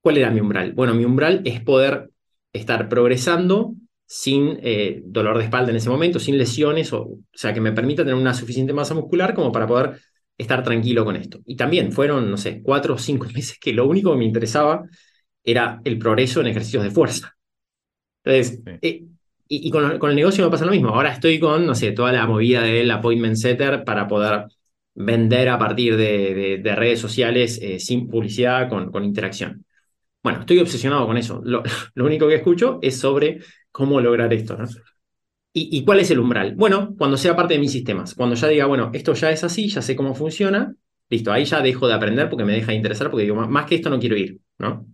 ¿cuál era mi umbral? Bueno, mi umbral es poder estar progresando sin eh, dolor de espalda en ese momento, sin lesiones, o, o sea, que me permita tener una suficiente masa muscular como para poder estar tranquilo con esto. Y también fueron, no sé, cuatro o cinco meses que lo único que me interesaba era el progreso en ejercicios de fuerza. Entonces, eh, y, con, el negocio me pasa lo mismo. Ahora estoy con, no sé, toda la movida del appointment setter para poder vender a partir de, redes sociales eh, sin publicidad, con, con, interacción. Bueno, estoy obsesionado con eso. Lo, único que escucho es sobre cómo lograr esto. ¿Y, cuál es el umbral? Bueno, cuando sea parte de mis sistemas. Cuando ya diga, bueno, esto ya es así, ya sé cómo funciona, listo, ahí ya dejo de aprender porque me deja de interesar, porque digo, más que esto no quiero ir, ¿no?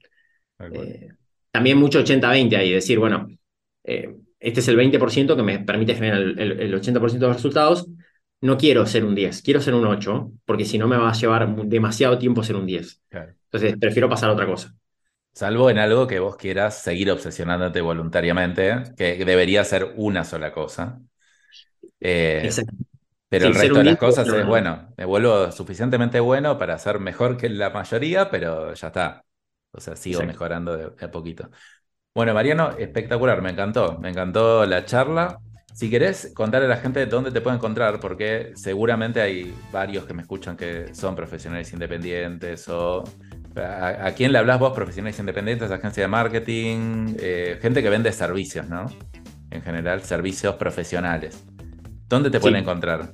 También mucho 80-20 ahí, decir, bueno, eh, este es el 20% que me permite generar el, 80% de los resultados. No quiero ser un 10, quiero ser un 8, porque si no me va a llevar demasiado tiempo ser un 10. Entonces, prefiero pasar a otra cosa. Salvo en algo que vos quieras seguir obsesionándote voluntariamente, que debería ser una sola cosa. Eh, pero el resto de las cosas es, bueno, me vuelvo suficientemente bueno para ser mejor que la mayoría, pero ya está. O sea, sigo mejorando de, a poquito. Bueno, Mariano, espectacular, me encantó. Me encantó la charla. Si querés contarle a la gente dónde te puede encontrar, porque seguramente hay varios que me escuchan que son profesionales independientes o... ¿A, quién le hablas vos, profesionales independientes, agencia de marketing, eh, gente que vende servicios, ¿no? En general, servicios profesionales. ¿Dónde te pueden encontrar?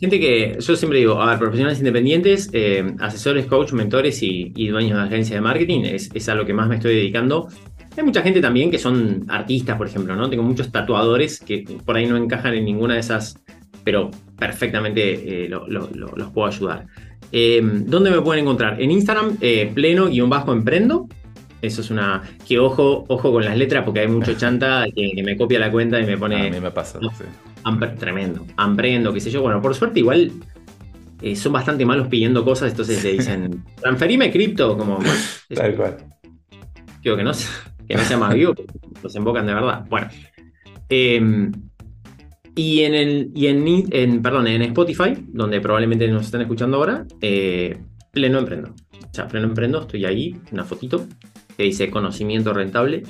Gente que, yo siempre digo, a ver, profesionales independientes, eh, asesores, coach, mentores y, dueños de agencias de marketing, es, a lo que más me estoy dedicando. Hay mucha gente también que son artistas, por ejemplo, ¿no? Tengo muchos tatuadores que por ahí no encajan en ninguna de esas, pero perfectamente eh, los puedo ayudar. Eh, ¿Dónde me pueden encontrar? En Instagram, pleno-emprendo. Eso es una. Que ojo, ojo con las letras, porque hay mucho chanta que, me copia la cuenta y me pone. A mí me pasa. sí tremendo, amprendo, qué sé yo. Bueno, por suerte igual eh, son bastante malos pidiendo cosas, entonces le dicen, transferime cripto, como... Tal cual. Digo, que no, que no sea más vivo, los invocan de verdad. Bueno. Em, y en el, y en, perdón, en Spotify, donde probablemente nos están escuchando ahora, eh, pleno emprendo. O sea, pleno emprendo, estoy ahí, una fotito, que dice conocimiento rentable,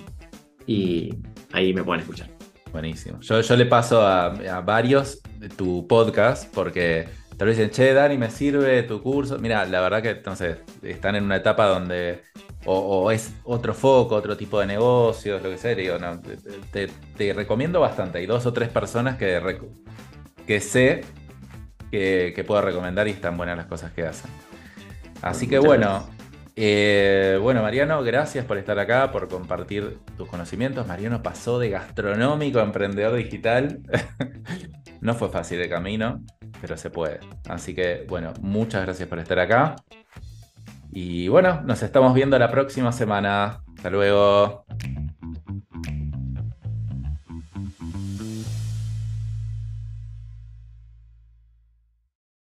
y ahí me pueden escuchar. Buenísimo. Yo, yo le paso a, varios de tu podcast porque tal vez dicen, che, Dani, me sirve tu curso. Mira, la verdad que entonces están en una etapa donde o, es otro foco, otro tipo de negocios, lo que sea. Digo, no, te, recomiendo bastante. Hay dos o tres personas que, que sé que, que puedo recomendar y están buenas las cosas que hacen. Así que bueno, eh, bueno, Mariano, gracias por estar acá, por compartir tus conocimientos. Mariano pasó de gastronómico a emprendedor digital. no fue fácil el camino, pero se puede. Así que, bueno, muchas gracias por estar acá. Y bueno, nos estamos viendo la próxima semana. Hasta luego.